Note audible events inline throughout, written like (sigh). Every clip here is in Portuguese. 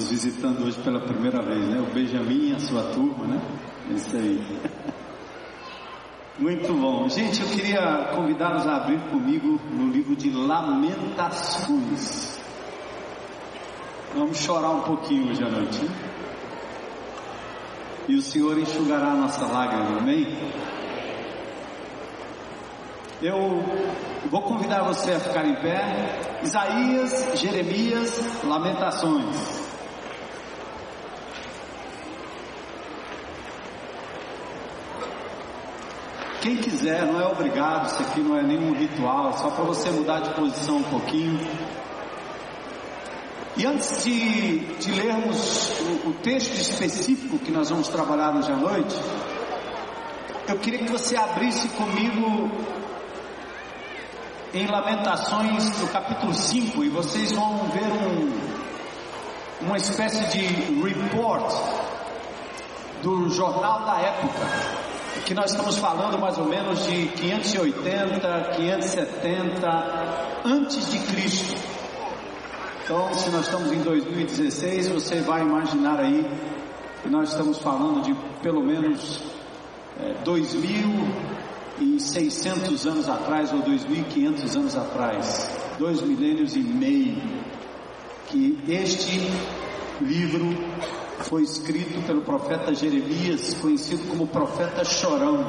nos visitando hoje pela primeira vez, né? O Benjamin a sua turma, né? É isso aí. Muito bom. Gente, eu queria convidá-los a abrir comigo no livro de Lamentações. Vamos chorar um pouquinho hoje à noite. Hein? E o Senhor enxugará a nossa lágrima, amém? Eu vou convidar você a ficar em pé. Isaías, Jeremias, Lamentações. Quem quiser, não é obrigado, isso aqui não é nenhum ritual, é só para você mudar de posição um pouquinho. E antes de, de lermos o, o, texto específico que nós vamos trabalhar hoje à noite, eu queria que você abrisse comigo em Lamentações, no capítulo 5, e vocês vão ver um, uma espécie de report do jornal da época que nós estamos falando mais ou menos de 580, 570 antes de Cristo. Então, se nós estamos em 2016, você vai imaginar aí que nós estamos falando de pelo menos é, 2.600 anos atrás ou 2.500 anos atrás, dois milênios e meio, que este livro foi escrito pelo profeta Jeremias, conhecido como profeta chorão.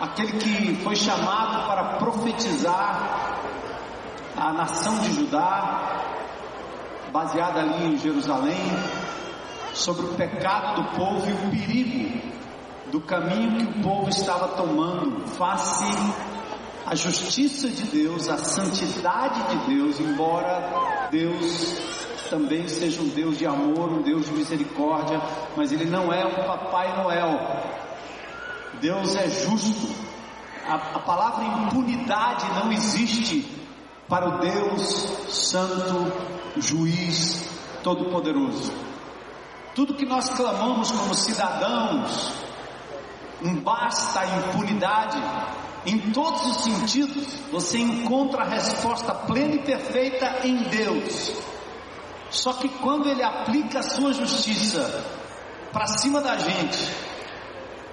Aquele que foi chamado para profetizar a nação de Judá, baseada ali em Jerusalém, sobre o pecado do povo e o perigo do caminho que o povo estava tomando face à justiça de Deus, à santidade de Deus, embora Deus também seja um Deus de amor, um Deus de misericórdia, mas Ele não é um Papai Noel. Deus é justo. A, a palavra impunidade não existe para o Deus Santo, Juiz, Todo-Poderoso. Tudo que nós clamamos como cidadãos, um basta impunidade, em todos os sentidos, você encontra a resposta plena e perfeita em Deus. Só que quando ele aplica a sua justiça para cima da gente,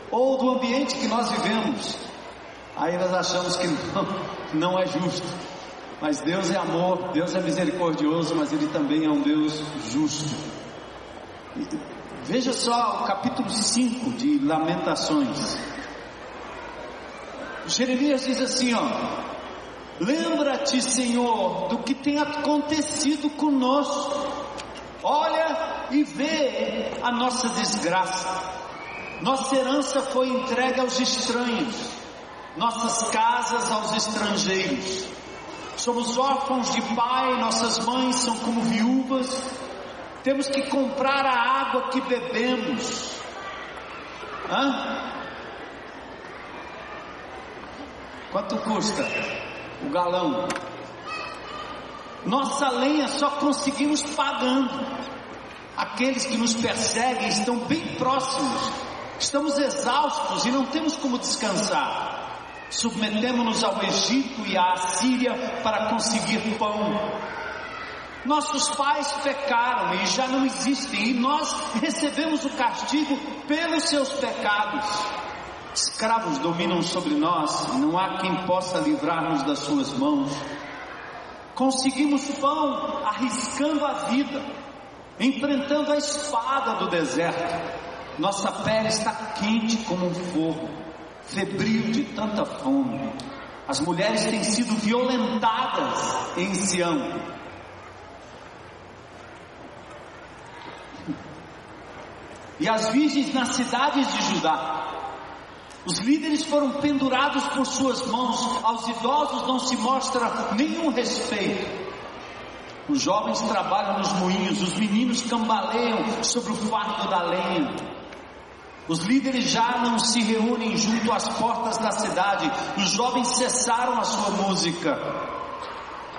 ou do ambiente que nós vivemos, aí nós achamos que não, não é justo. Mas Deus é amor, Deus é misericordioso, mas Ele também é um Deus justo. Veja só o capítulo 5 de Lamentações. Jeremias diz assim: ó, Lembra-te, Senhor, do que tem acontecido conosco. Olha e vê a nossa desgraça. Nossa herança foi entregue aos estranhos, nossas casas aos estrangeiros. Somos órfãos de pai, nossas mães são como viúvas. Temos que comprar a água que bebemos. Hã? Quanto custa? O galão. Nossa lenha só conseguimos pagando. Aqueles que nos perseguem estão bem próximos. Estamos exaustos e não temos como descansar. Submetemos-nos ao Egito e à Síria para conseguir pão. Nossos pais pecaram e já não existem, e nós recebemos o castigo pelos seus pecados. Escravos dominam sobre nós, não há quem possa livrar-nos das suas mãos. Conseguimos pão arriscando a vida, enfrentando a espada do deserto. Nossa pele está quente como um forno, febril de tanta fome. As mulheres têm sido violentadas em Sião. E as virgens nas cidades de Judá os líderes foram pendurados por suas mãos, aos idosos não se mostra nenhum respeito. Os jovens trabalham nos moinhos, os meninos cambaleiam sobre o fardo da lenha. Os líderes já não se reúnem junto às portas da cidade, os jovens cessaram a sua música.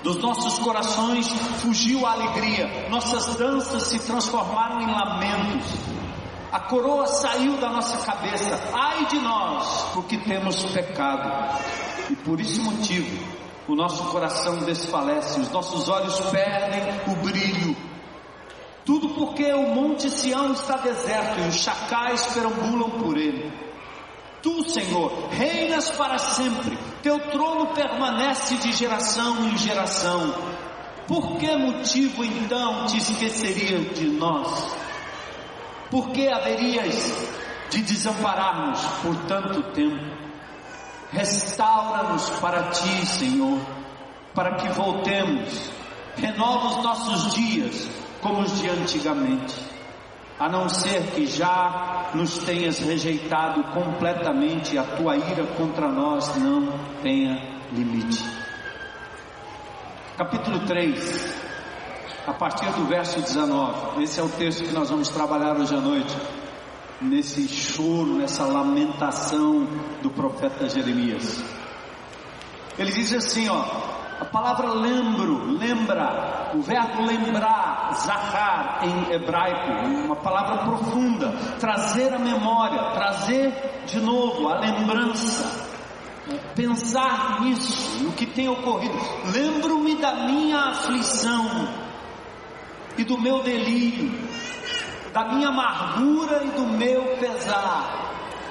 Dos nossos corações fugiu a alegria, nossas danças se transformaram em lamentos. A coroa saiu da nossa cabeça. Ai de nós, porque temos pecado. E por esse motivo, o nosso coração desfalece, os nossos olhos perdem o brilho. Tudo porque o Monte Sião está deserto e os chacais perambulam por ele. Tu, Senhor, reinas para sempre, teu trono permanece de geração em geração. Por que motivo então te esquecerias de nós? Por que haverias de desamparar-nos por tanto tempo? Restaura-nos para ti, Senhor, para que voltemos. Renova os nossos dias como os de antigamente, a não ser que já nos tenhas rejeitado completamente, a tua ira contra nós não tenha limite. Capítulo 3, a partir do verso 19. Esse é o texto que nós vamos trabalhar hoje à noite, nesse choro, nessa lamentação do profeta Jeremias. Ele diz assim, ó, a palavra lembro, lembra, o verbo lembrar, zahar em hebraico, uma palavra profunda, trazer a memória, trazer de novo a lembrança, pensar nisso, no que tem ocorrido. Lembro-me da minha aflição e do meu delírio, da minha amargura e do meu pesar.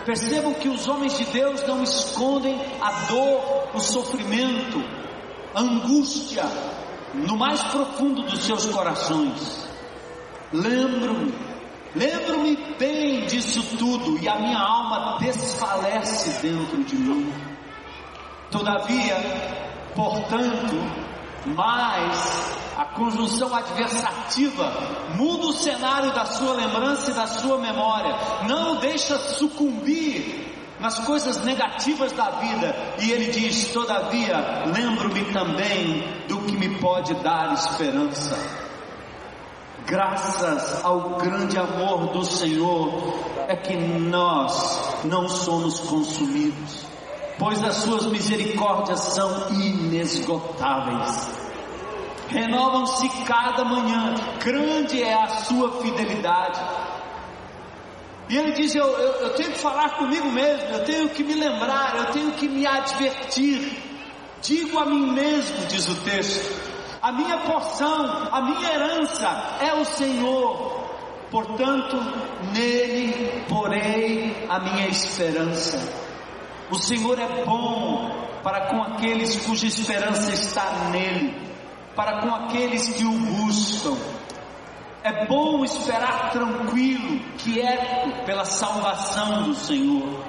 Percebam que os homens de Deus não escondem a dor, o sofrimento, angústia no mais profundo dos seus corações. Lembro-me, lembro-me bem disso tudo e a minha alma desfalece dentro de mim. Todavia, portanto, mais a conjunção adversativa muda o cenário da sua lembrança e da sua memória, não o deixa sucumbir nas coisas negativas da vida, e ele diz: Todavia, lembro-me também do que me pode dar esperança. Graças ao grande amor do Senhor, é que nós não somos consumidos, pois as suas misericórdias são inesgotáveis. Renovam-se cada manhã, grande é a sua fidelidade. E ele diz: eu, eu, eu, tenho que falar comigo mesmo, eu tenho que me lembrar, eu tenho que me advertir. Digo a mim mesmo, diz o texto: a minha porção, a minha herança é o Senhor, portanto, nele porei a minha esperança. O Senhor é bom para com aqueles cuja esperança está nele, para com aqueles que o buscam. É bom esperar tranquilo, quieto, pela salvação do Senhor.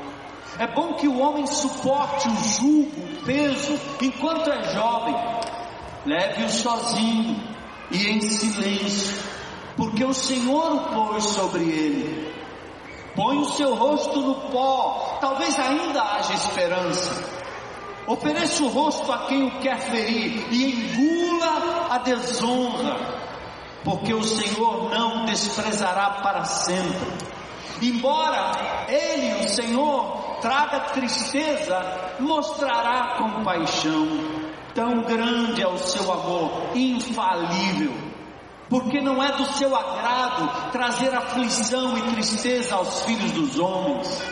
É bom que o homem suporte o jugo, o peso, enquanto é jovem. Leve-o sozinho e em silêncio, porque o Senhor o pôs sobre ele. Põe o seu rosto no pó, talvez ainda haja esperança. Ofereça o rosto a quem o quer ferir e engula a desonra porque o Senhor não desprezará para sempre. Embora Ele, o Senhor, traga tristeza, mostrará compaixão. Tão grande é o seu amor, infalível. Porque não é do seu agrado trazer aflição e tristeza aos filhos dos homens,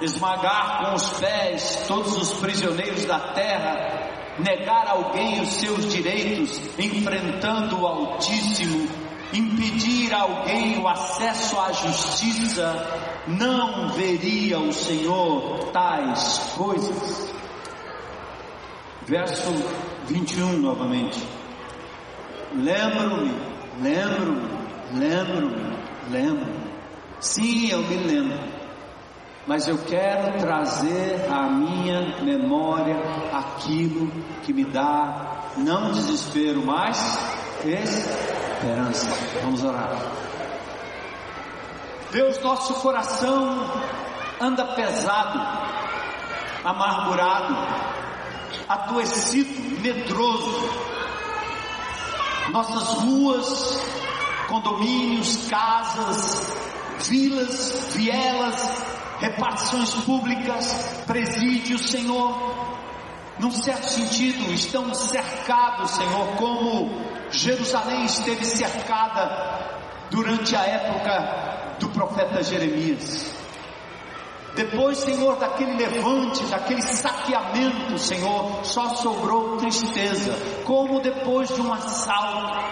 esmagar com os pés todos os prisioneiros da terra negar a alguém os seus direitos, enfrentando o Altíssimo, impedir a alguém o acesso à justiça, não veria o Senhor tais coisas. Verso 21 novamente. Lembro-me, lembro-me, lembro-me, lembro-me. Sim, eu me lembro mas eu quero trazer à minha memória aquilo que me dá não desespero, mas esperança. Vamos orar. Deus, nosso coração anda pesado, amargurado, adoecido, medroso. Nossas ruas, condomínios, casas, vilas, vielas, repartições públicas, presídios, Senhor, num certo sentido, estão cercados, Senhor, como Jerusalém esteve cercada durante a época do profeta Jeremias. Depois, Senhor, daquele levante, daquele saqueamento, Senhor, só sobrou tristeza, como depois de um assalto.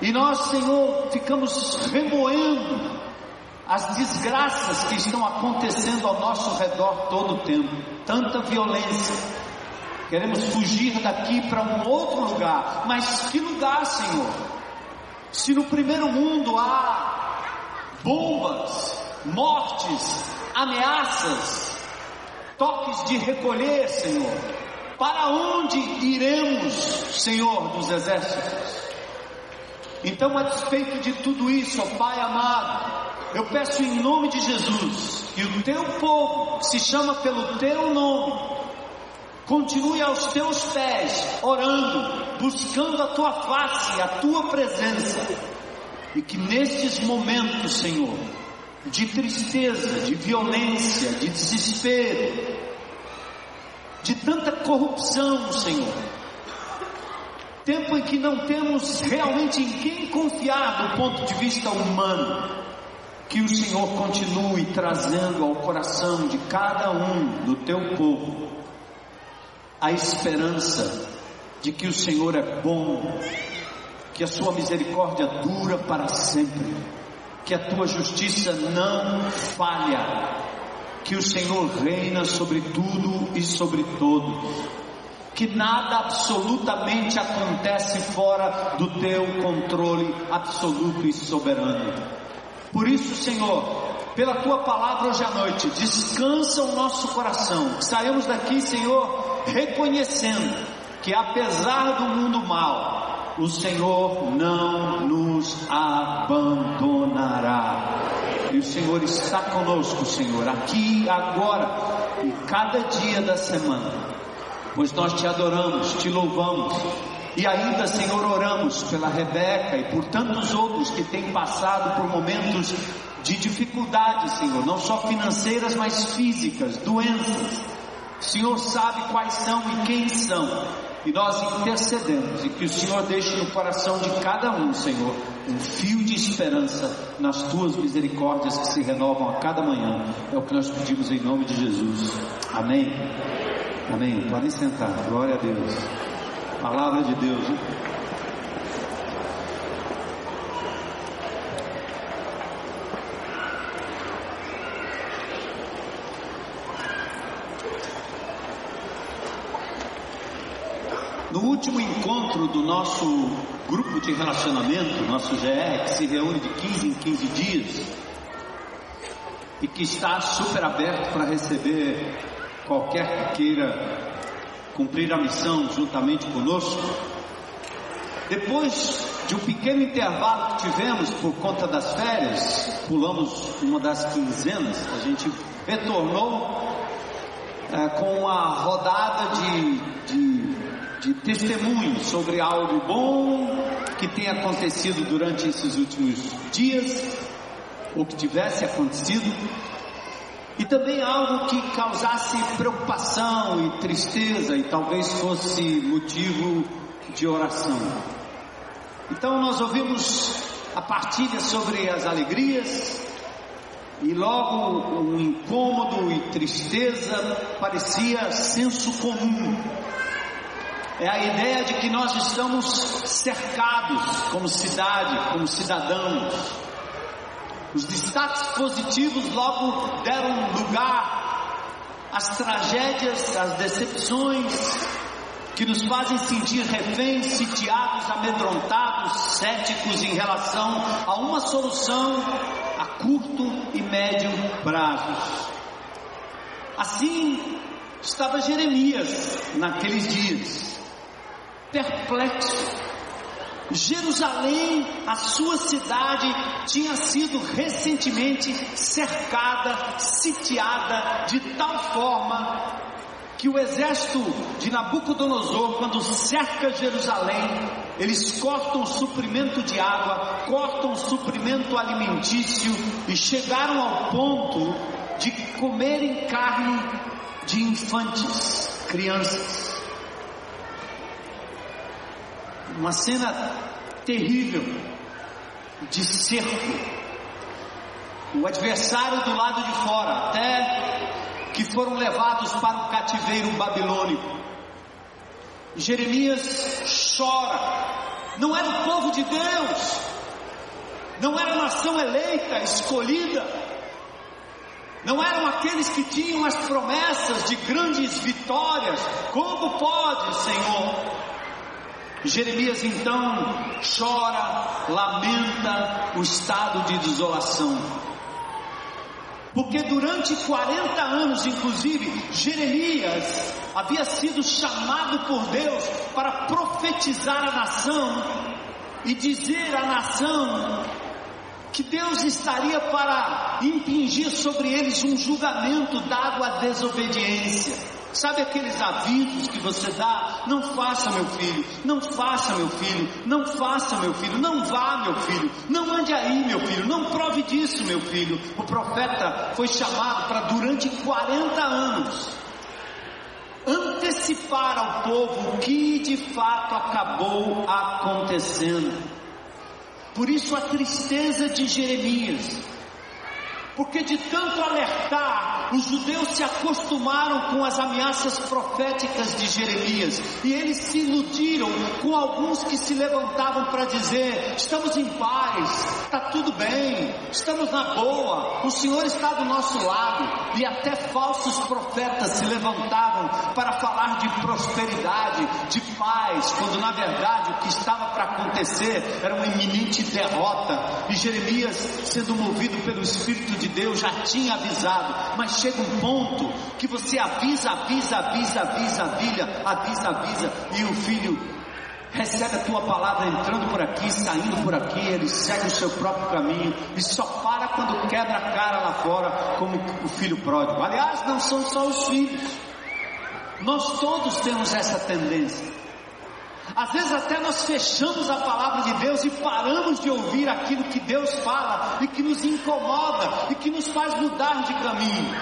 E nós, Senhor, ficamos remoendo as desgraças que estão acontecendo ao nosso redor todo o tempo, tanta violência. Queremos fugir daqui para um outro lugar, mas que lugar, Senhor? Se no primeiro mundo há bombas, mortes, ameaças, toques de recolher, Senhor, para onde iremos, Senhor dos exércitos? Então, a despeito de tudo isso, ó Pai amado, eu peço em nome de Jesus que o teu povo se chama pelo teu nome. Continue aos teus pés, orando, buscando a tua face, a tua presença. E que nestes momentos, Senhor, de tristeza, de violência, de desespero, de tanta corrupção, Senhor, tempo em que não temos realmente em quem confiar do ponto de vista humano, que o Senhor continue trazendo ao coração de cada um do teu povo a esperança de que o Senhor é bom, que a sua misericórdia dura para sempre, que a tua justiça não falha, que o Senhor reina sobre tudo e sobre todos, que nada absolutamente acontece fora do teu controle absoluto e soberano. Por isso, Senhor, pela tua palavra hoje à noite, descansa o nosso coração. Saímos daqui, Senhor, reconhecendo que apesar do mundo mal, o Senhor não nos abandonará. E o Senhor está conosco, Senhor, aqui, agora e cada dia da semana. Pois nós te adoramos, te louvamos e ainda, Senhor, oramos pela Rebeca e por tantos outros que têm passado por momentos de dificuldade, Senhor, não só financeiras, mas físicas, doenças. O Senhor sabe quais são e quem são. E nós intercedemos e que o Senhor deixe no coração de cada um, Senhor, um fio de esperança nas tuas misericórdias que se renovam a cada manhã. É o que nós pedimos em nome de Jesus. Amém. Amém. Podem sentar. Glória a Deus. Palavra de Deus. Hein? No último encontro do nosso grupo de relacionamento, nosso GR, que se reúne de 15 em 15 dias e que está super aberto para receber qualquer que queira cumprir a missão juntamente conosco. Depois de um pequeno intervalo que tivemos por conta das férias, pulamos uma das quinzenas, a gente retornou é, com uma rodada de, de, de testemunhos sobre algo bom que tem acontecido durante esses últimos dias, ou que tivesse acontecido, e também algo que causasse preocupação e tristeza e talvez fosse motivo de oração. Então nós ouvimos a partilha sobre as alegrias e logo um incômodo e tristeza parecia senso comum. É a ideia de que nós estamos cercados como cidade, como cidadãos os destaques positivos logo deram lugar às tragédias, às decepções que nos fazem sentir reféns, sitiados, amedrontados, céticos em relação a uma solução a curto e médio prazos. Assim estava Jeremias naqueles dias, perplexo, Jerusalém, a sua cidade, tinha sido recentemente cercada, sitiada de tal forma que o exército de Nabucodonosor, quando cerca Jerusalém, eles cortam o suprimento de água, cortam o suprimento alimentício e chegaram ao ponto de comerem carne de infantes. crianças. Uma cena terrível de cerco. O adversário do lado de fora, até que foram levados para o cativeiro babilônico. Jeremias chora. Não era o povo de Deus, não era a nação eleita, escolhida, não eram aqueles que tinham as promessas de grandes vitórias. Como pode, Senhor? Jeremias então chora, lamenta o estado de desolação. Porque durante 40 anos, inclusive, Jeremias havia sido chamado por Deus para profetizar a nação e dizer à nação que Deus estaria para impingir sobre eles um julgamento dado à desobediência. Sabe aqueles avisos que você dá? Não faça, meu filho, não faça, meu filho, não faça, meu filho, não vá, meu filho, não ande aí, meu filho, não prove disso, meu filho. O profeta foi chamado para durante 40 anos antecipar ao povo o que de fato acabou acontecendo. Por isso a tristeza de Jeremias, porque de tanto alertar, os judeus se acostumaram com as ameaças proféticas de Jeremias e eles se iludiram com alguns que se levantavam para dizer: estamos em paz, está tudo bem, estamos na boa, o Senhor está do nosso lado. E até falsos profetas se levantavam para falar de prosperidade, de paz, quando na verdade o que estava para acontecer era uma iminente derrota. E Jeremias, sendo movido pelo Espírito de Deus já tinha avisado, mas chega um ponto que você avisa, avisa, avisa, avisa, avisa, avisa, avisa, e o filho recebe a tua palavra entrando por aqui, saindo por aqui, ele segue o seu próprio caminho e só para quando quebra a cara lá fora, como o filho pródigo. Aliás, não são só os filhos, nós todos temos essa tendência. Às vezes até nós fechamos a palavra de Deus e paramos de ouvir aquilo que Deus fala e que nos incomoda e que nos faz mudar de caminho.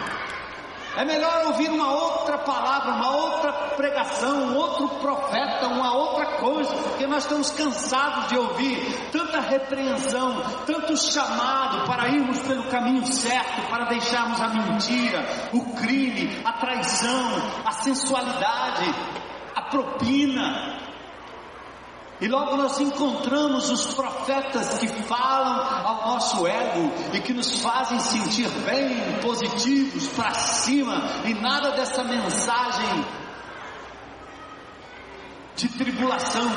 É melhor ouvir uma outra palavra, uma outra pregação, um outro profeta, uma outra coisa, porque nós estamos cansados de ouvir tanta repreensão, tanto chamado para irmos pelo caminho certo, para deixarmos a mentira, o crime, a traição, a sensualidade, a propina, e logo nós encontramos os profetas que falam ao nosso ego e que nos fazem sentir bem, positivos, para cima, e nada dessa mensagem de tribulação.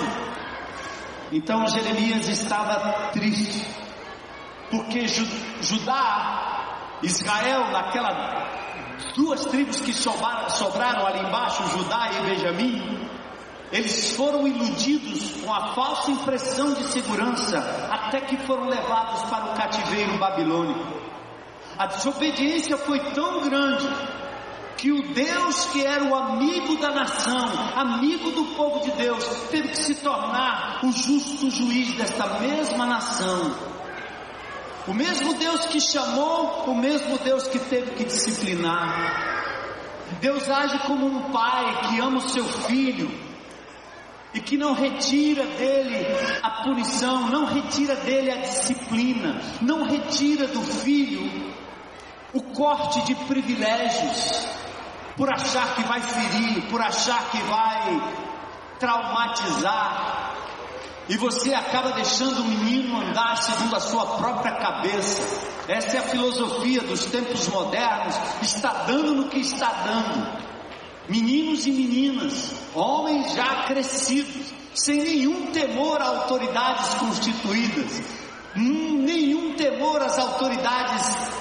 Então Jeremias estava triste, porque Judá, Israel, naquela duas tribos que sobraram, sobraram ali embaixo, Judá e Benjamim, eles foram iludidos com a falsa impressão de segurança até que foram levados para o cativeiro babilônico. A desobediência foi tão grande que o Deus que era o amigo da nação, amigo do povo de Deus, teve que se tornar o justo juiz desta mesma nação. O mesmo Deus que chamou, o mesmo Deus que teve que disciplinar. Deus age como um pai que ama o seu filho, e que não retira dele a punição, não retira dele a disciplina, não retira do filho o corte de privilégios, por achar que vai ferir, por achar que vai traumatizar, e você acaba deixando o menino andar segundo a sua própria cabeça. Essa é a filosofia dos tempos modernos, está dando no que está dando meninos e meninas, homens já crescidos, sem nenhum temor a autoridades constituídas, hum, nenhum temor às autoridades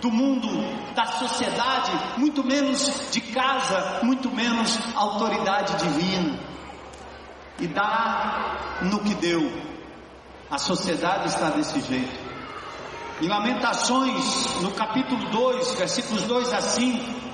do mundo, da sociedade, muito menos de casa, muito menos autoridade divina. E dá no que deu. A sociedade está desse jeito. Em Lamentações, no capítulo 2, versículos 2 a 5,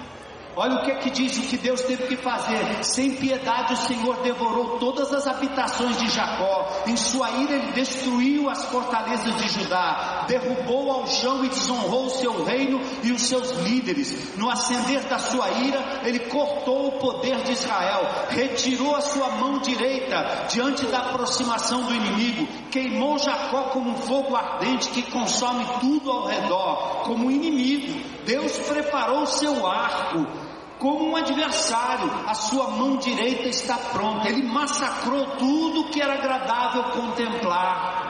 Olha o que é que diz o que Deus teve que fazer. Sem piedade o Senhor devorou todas as habitações de Jacó. Em sua ira ele destruiu as fortalezas de Judá, derrubou ao chão e desonrou o seu reino e os seus líderes. No acender da sua ira, ele cortou o poder de Israel, retirou a sua mão direita diante da aproximação do inimigo, queimou Jacó como um fogo ardente que consome tudo ao redor, como inimigo. Deus preparou o seu arco como um adversário, a sua mão direita está pronta. Ele massacrou tudo que era agradável contemplar.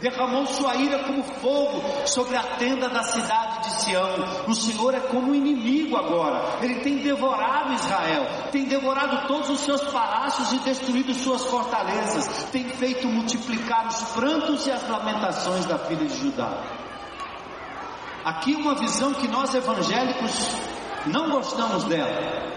Derramou sua ira como fogo sobre a tenda da cidade de Sião. O Senhor é como um inimigo agora. Ele tem devorado Israel, tem devorado todos os seus palácios e destruído suas fortalezas. Tem feito multiplicar os prantos e as lamentações da filha de Judá. Aqui uma visão que nós evangélicos não gostamos dela.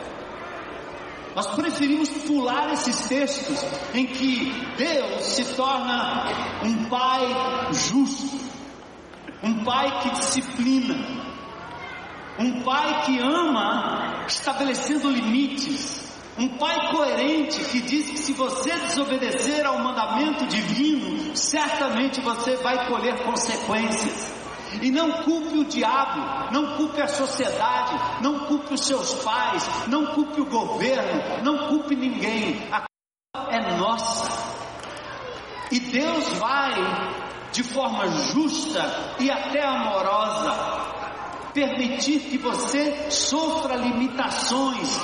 Nós preferimos pular esses textos em que Deus se torna um pai justo, um pai que disciplina, um pai que ama estabelecendo limites, um pai coerente que diz que se você desobedecer ao mandamento divino, certamente você vai colher consequências. E não culpe o diabo, não culpe a sociedade, não culpe os seus pais, não culpe o governo, não culpe ninguém. A culpa é nossa. E Deus vai, de forma justa e até amorosa, permitir que você sofra limitações,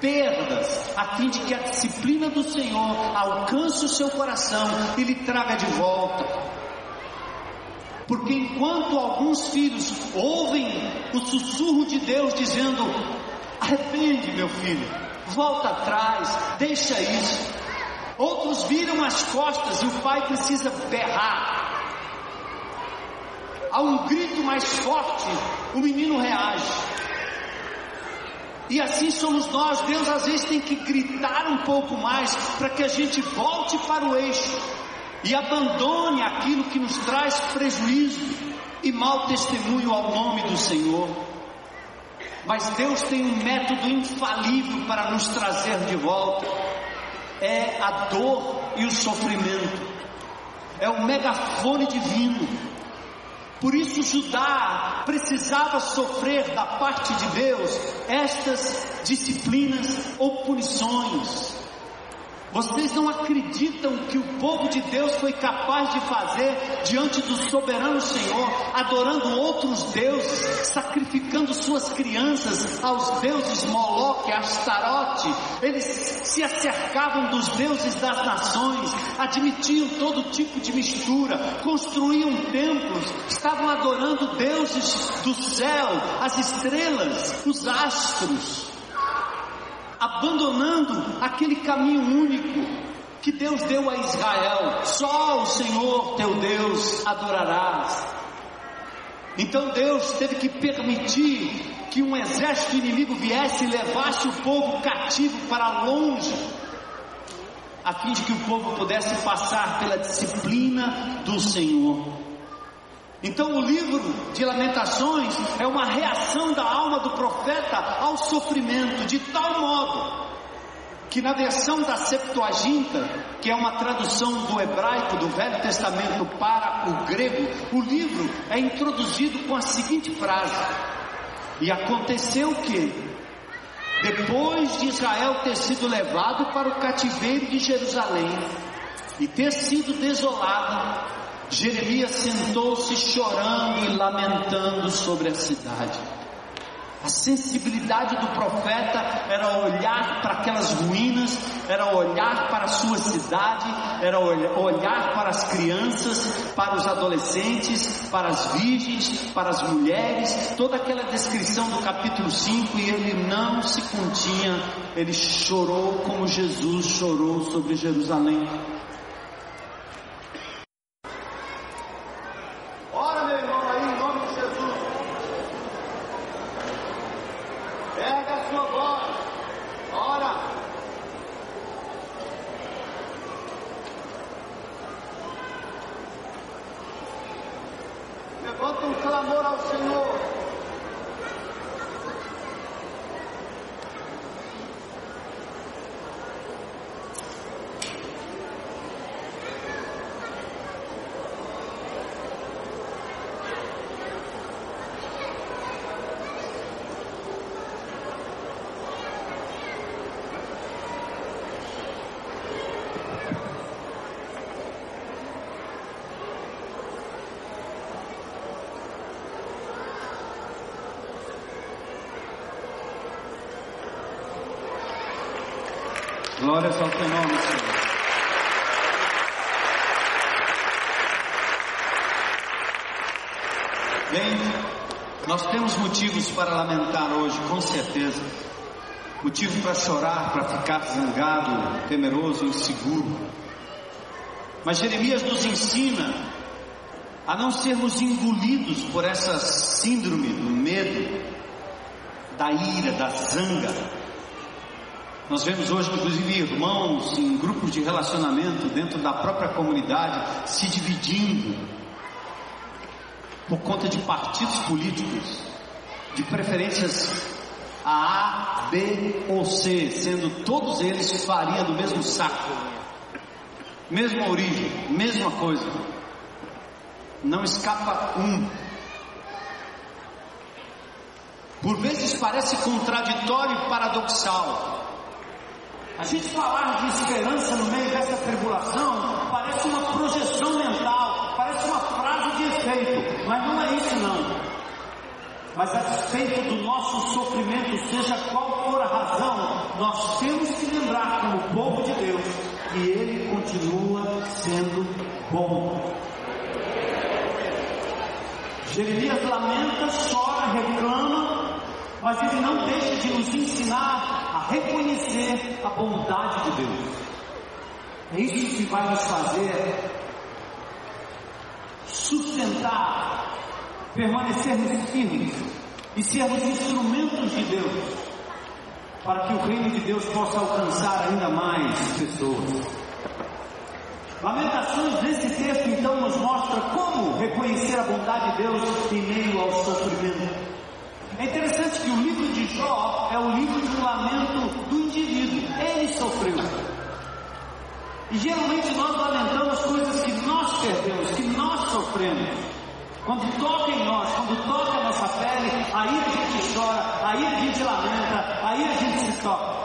perdas, a fim de que a disciplina do Senhor alcance o seu coração e lhe traga de volta. Porque enquanto alguns filhos ouvem o sussurro de Deus dizendo: arrepende, meu filho, volta atrás, deixa isso. Outros viram as costas e o pai precisa berrar. Há um grito mais forte, o menino reage. E assim somos nós. Deus às vezes tem que gritar um pouco mais para que a gente volte para o eixo e abandone aquilo que nos traz prejuízo e mau testemunho ao nome do Senhor. Mas Deus tem um método infalível para nos trazer de volta: é a dor e o sofrimento, é o megafone divino. Por isso, Judá precisava sofrer da parte de Deus estas disciplinas ou punições. Vocês não acreditam que o povo de Deus foi capaz de fazer diante do soberano Senhor, adorando outros deuses, sacrificando suas crianças aos deuses Moloque, Astarote. Eles se acercavam dos deuses das nações, admitiam todo tipo de mistura, construíam templos, estavam adorando deuses do céu, as estrelas, os astros abandonando aquele caminho único que Deus deu a Israel. Só o Senhor teu Deus adorarás. Então Deus teve que permitir que um exército inimigo viesse e levasse o povo cativo para longe, a fim de que o povo pudesse passar pela disciplina do Senhor. Então o livro de Lamentações é uma reação da alma do profeta ao sofrimento, de tal modo que na versão da Septuaginta, que é uma tradução do hebraico do Velho Testamento para o grego, o livro é introduzido com a seguinte frase: E aconteceu que, depois de Israel ter sido levado para o cativeiro de Jerusalém e ter sido desolado, Jeremias sentou-se chorando e lamentando sobre a cidade. A sensibilidade do profeta era olhar para aquelas ruínas, era olhar para a sua cidade, era olhar para as crianças, para os adolescentes, para as virgens, para as mulheres, toda aquela descrição do capítulo 5 e ele não se continha, ele chorou como Jesus chorou sobre Jerusalém. Para lamentar hoje, com certeza. Motivo para chorar, para ficar zangado, temeroso, inseguro. Mas Jeremias nos ensina a não sermos engolidos por essa síndrome do medo, da ira, da zanga. Nós vemos hoje, inclusive, irmãos em grupos de relacionamento dentro da própria comunidade se dividindo por conta de partidos políticos, de preferências A, B ou C, sendo todos eles farinha do mesmo saco, mesma origem, mesma coisa. Não escapa um. Por vezes parece contraditório e paradoxal. A gente falar de esperança no meio dessa tribulação parece uma projeção mental, parece uma frase de efeito, mas não é. Mas a despeito do nosso sofrimento, seja qual for a razão, nós temos que lembrar, como povo de Deus, que Ele continua sendo bom. Jeremias lamenta, chora, reclama, mas ele não deixa de nos ensinar a reconhecer a bondade de Deus. É isso que vai nos fazer sustentar, permanecermos firmes e sermos instrumentos de Deus para que o reino de Deus possa alcançar ainda mais pessoas. Lamentações nesse texto então nos mostra como reconhecer a bondade de Deus em meio ao sofrimento. É interessante que o livro de Jó é o livro de um lamento do indivíduo. Ele sofreu. E geralmente nós lamentamos coisas que nós perdemos, que nós sofremos. Quando toca em nós, quando toca a nossa pele, aí a gente chora, aí a gente lamenta, aí a gente se toca.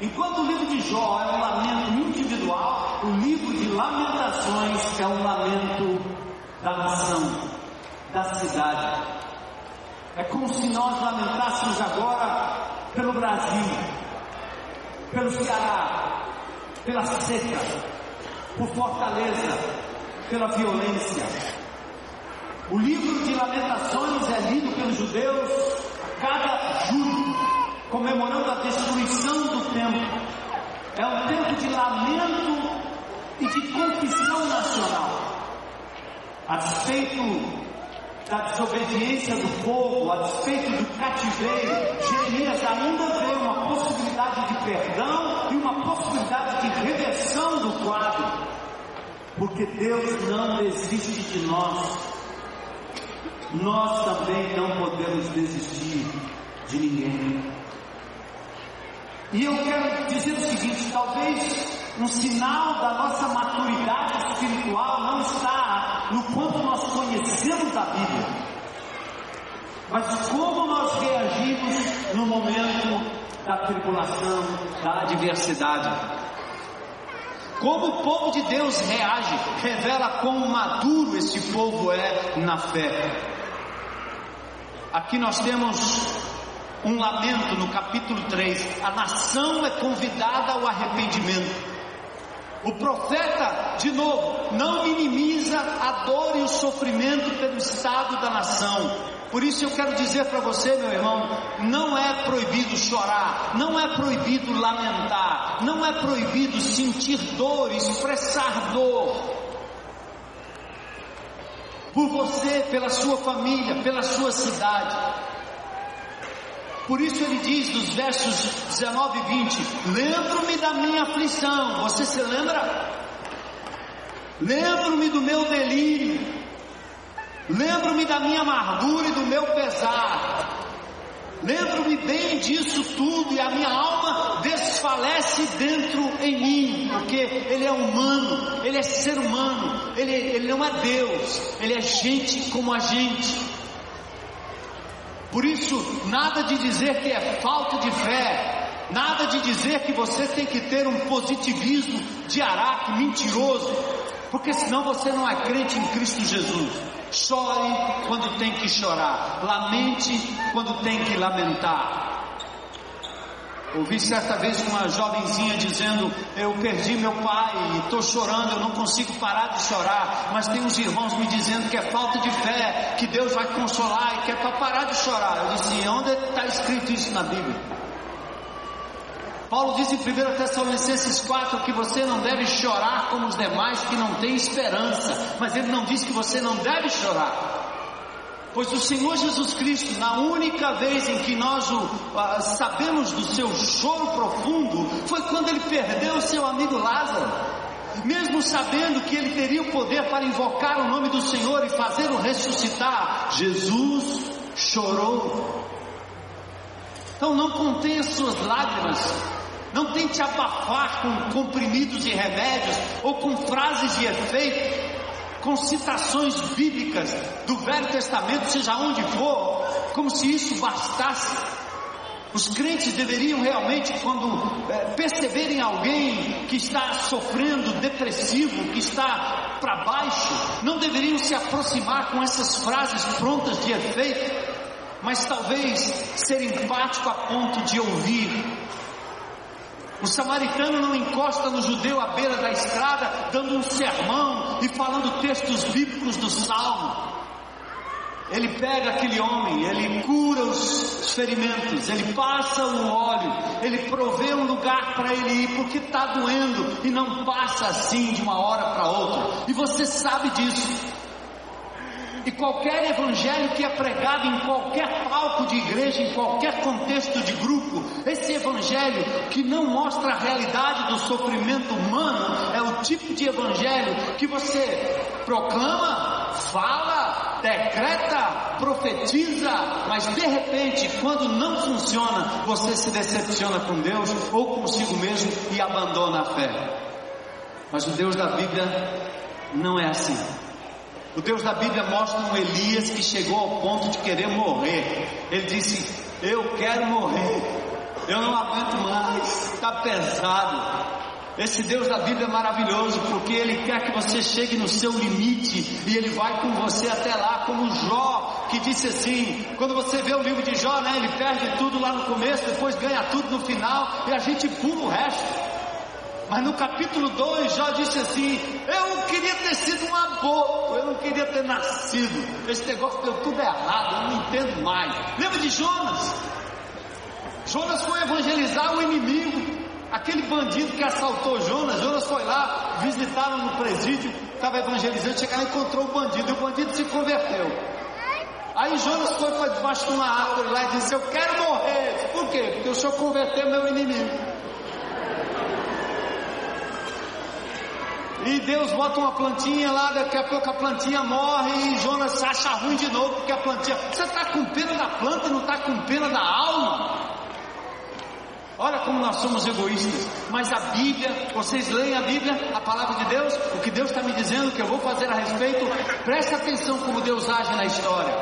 Enquanto o livro de Jó é um lamento individual, o livro de Lamentações é um lamento da nação, da cidade. É como se nós lamentássemos agora pelo Brasil, pelo Ceará, pela seca, por Fortaleza, pela violência. O livro de Lamentações é lido pelos judeus cada julho comemorando a destruição do templo. É um tempo de lamento e de confissão nacional. A despeito da desobediência do povo, a despeito do cativeiro, Jeremias ainda vê uma possibilidade de perdão e uma possibilidade de reversão do quadro. Porque Deus não desiste de nós. Nós também não podemos desistir de ninguém. E eu quero dizer o seguinte: talvez um sinal da nossa maturidade espiritual não está no quanto nós conhecemos a Bíblia, mas como nós reagimos no momento da tribulação, da adversidade. Como o povo de Deus reage, revela quão maduro esse povo é na fé. Aqui nós temos um lamento no capítulo 3. A nação é convidada ao arrependimento. O profeta, de novo, não minimiza a dor e o sofrimento pelo estado da nação. Por isso eu quero dizer para você, meu irmão, não é proibido chorar, não é proibido lamentar, não é proibido sentir dor, expressar dor. Por você, pela sua família, pela sua cidade. Por isso ele diz nos versos 19 e 20: Lembro-me da minha aflição. Você se lembra? Lembro-me do meu delírio. Lembro-me da minha amargura e do meu pesar. Lembro-me bem disso tudo e a minha alma desfalece dentro em mim, porque ele é humano, ele é ser humano, ele, ele não é Deus, ele é gente como a gente. Por isso, nada de dizer que é falta de fé, nada de dizer que você tem que ter um positivismo de araque mentiroso, porque senão você não é crente em Cristo Jesus. Chore quando tem que chorar, lamente quando tem que lamentar. Ouvi certa vez uma jovenzinha dizendo: Eu perdi meu pai, estou chorando, eu não consigo parar de chorar. Mas tem uns irmãos me dizendo que é falta de fé, que Deus vai consolar e que é para parar de chorar. Eu disse: Onde está escrito isso na Bíblia? Paulo diz em 1 Tessalonicenses 4 que você não deve chorar como os demais que não têm esperança, mas ele não diz que você não deve chorar. Pois o Senhor Jesus Cristo, na única vez em que nós o, sabemos do seu choro profundo, foi quando ele perdeu o seu amigo Lázaro. Mesmo sabendo que ele teria o poder para invocar o nome do Senhor e fazê-lo ressuscitar, Jesus chorou. Então não contenha suas lágrimas, não tente abafar com comprimidos e remédios ou com frases de efeito com citações bíblicas do Velho Testamento, seja onde for, como se isso bastasse. Os crentes deveriam realmente, quando é, perceberem alguém que está sofrendo, depressivo, que está para baixo, não deveriam se aproximar com essas frases prontas de efeito, mas talvez ser empático a ponto de ouvir o samaritano não encosta no judeu à beira da estrada, dando um sermão e falando textos bíblicos do salmo. Ele pega aquele homem, ele cura os ferimentos, ele passa o óleo, ele provê um lugar para ele ir, porque está doendo e não passa assim de uma hora para outra. E você sabe disso. E qualquer evangelho que é pregado em qualquer palco de igreja, em qualquer contexto de grupo, esse evangelho que não mostra a realidade do sofrimento humano, é o tipo de evangelho que você proclama, fala, decreta, profetiza, mas de repente, quando não funciona, você se decepciona com Deus ou consigo mesmo e abandona a fé. Mas o Deus da Bíblia não é assim. O Deus da Bíblia mostra um Elias que chegou ao ponto de querer morrer. Ele disse: Eu quero morrer, eu não aguento mais, está pesado. Esse Deus da Bíblia é maravilhoso porque Ele quer que você chegue no seu limite e Ele vai com você até lá, como Jó, que disse assim: quando você vê o livro de Jó, né, ele perde tudo lá no começo, depois ganha tudo no final e a gente pula o resto. Mas no capítulo 2, Jó disse assim: Eu queria ter sido um aborto, eu não queria ter nascido. Esse negócio deu tudo errado, eu não entendo mais. Lembra de Jonas? Jonas foi evangelizar o inimigo, aquele bandido que assaltou Jonas. Jonas foi lá, visitaram no presídio, estava evangelizando, chegaram e encontrou o bandido, e o bandido se converteu. Aí Jonas foi para debaixo de uma árvore lá e disse: Eu quero morrer. Por quê? Porque o senhor converteu meu inimigo. E Deus bota uma plantinha lá, daqui a pouco a plantinha morre e Jonas acha ruim de novo porque a plantinha. Você está com pena da planta, não está com pena da alma? Olha como nós somos egoístas. Mas a Bíblia, vocês leem a Bíblia, a palavra de Deus, o que Deus está me dizendo que eu vou fazer a respeito, preste atenção como Deus age na história.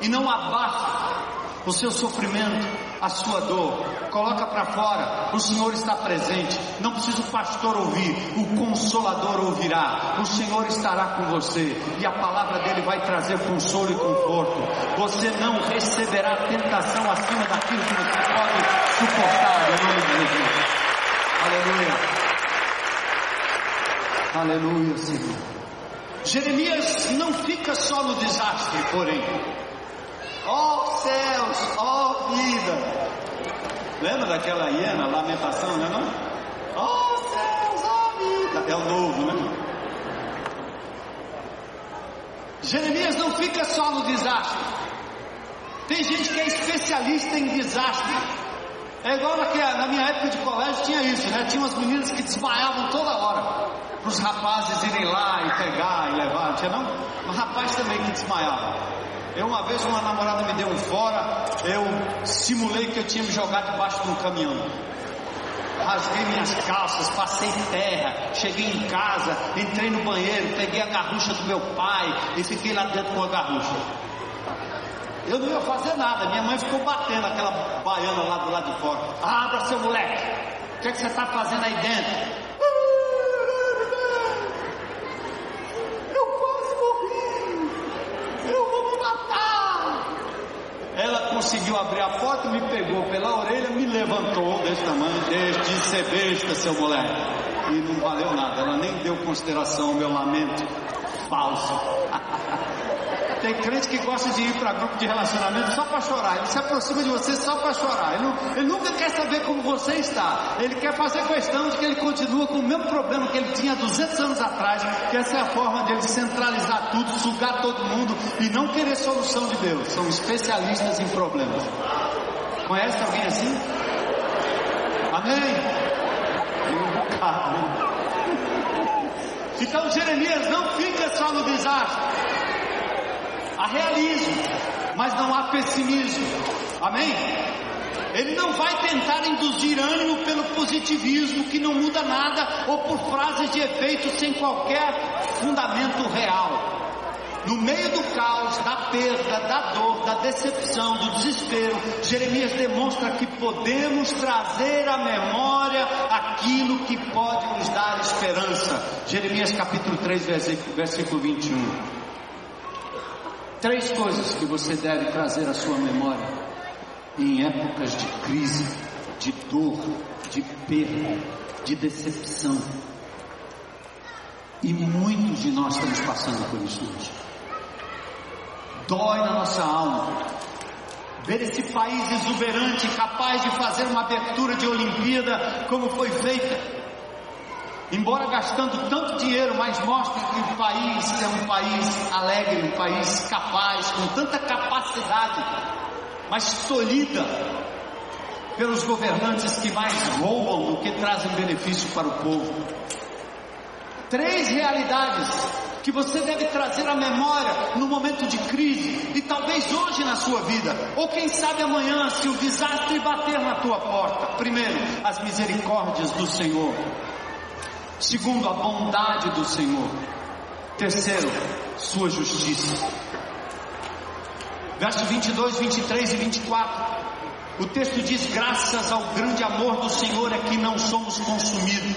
E não abafa o seu sofrimento, a sua dor, coloca para fora. O Senhor está presente. Não precisa o pastor ouvir, o consolador ouvirá. O Senhor estará com você e a palavra dele vai trazer consolo e conforto. Você não receberá tentação acima daquilo que você pode suportar em nome de Jesus. Aleluia. Aleluia, Senhor. Jeremias não fica só no desastre, porém. Ó oh, céus, ó oh. Lembra daquela hiena, lamentação, né não? Oh, céus, oh. É o novo, né? Jeremias não fica só no desastre. Tem gente que é especialista em desastre. É igual naquela, na minha época de colégio tinha isso, né? Tinha umas meninas que desmaiavam toda hora. Para os rapazes irem lá e pegar e levar, não tinha não? Mas rapaz também que desmaiava. Eu uma vez uma namorada me deu um fora, eu simulei que eu tinha me jogado debaixo de um caminhão. Rasguei minhas calças, passei terra, cheguei em casa, entrei no banheiro, peguei a garrucha do meu pai e fiquei lá dentro com a garrucha. Eu não ia fazer nada, minha mãe ficou batendo aquela baiana lá do lado de fora. Abra seu moleque, o que, é que você está fazendo aí dentro? ela conseguiu abrir a porta, me pegou pela orelha, me levantou desse tamanho, deixe de ser besta, seu moleque. E não valeu nada, ela nem deu consideração ao meu lamento falso. (laughs) Tem crente que gosta de ir para grupo de relacionamento só para chorar. Ele se aproxima de você só para chorar. Ele, não, ele, nunca quer saber como você está. Ele quer fazer questão de que ele continua com o mesmo problema que ele tinha 200 anos atrás. Que essa é a forma dele centralizar tudo, sugar todo mundo e não querer solução de Deus. São especialistas em problemas. Conhece alguém assim? Amém? Então Jeremias não fica só no desastre. Há realismo, mas não há pessimismo. Amém? Ele não vai tentar induzir ânimo pelo positivismo que não muda nada ou por frases de efeito sem qualquer fundamento real. No meio do caos, da perda, da dor, da decepção, do desespero, Jeremias demonstra que podemos trazer à memória aquilo que pode nos dar esperança. Jeremias capítulo 3, versículo, versículo 21. Três coisas que você deve trazer à sua memória em épocas de crise, de dor, de perda, de decepção. E muitos de nós estamos passando por isso hoje. Dói na nossa alma ver esse país exuberante, capaz de fazer uma abertura de Olimpíada como foi feita embora gastando tanto dinheiro, mas mostra que o país é um país alegre, um país capaz, com tanta capacidade, mas tolhida pelos governantes que mais roubam do que trazem benefício para o povo. Três realidades que você deve trazer à memória no momento de crise e talvez hoje na sua vida, ou quem sabe amanhã, se o desastre bater na tua porta. Primeiro, as misericórdias do Senhor. Segundo, a bondade do Senhor. Terceiro, sua justiça. Verso 22, 23 e 24. O texto diz: Graças ao grande amor do Senhor é que não somos consumidos,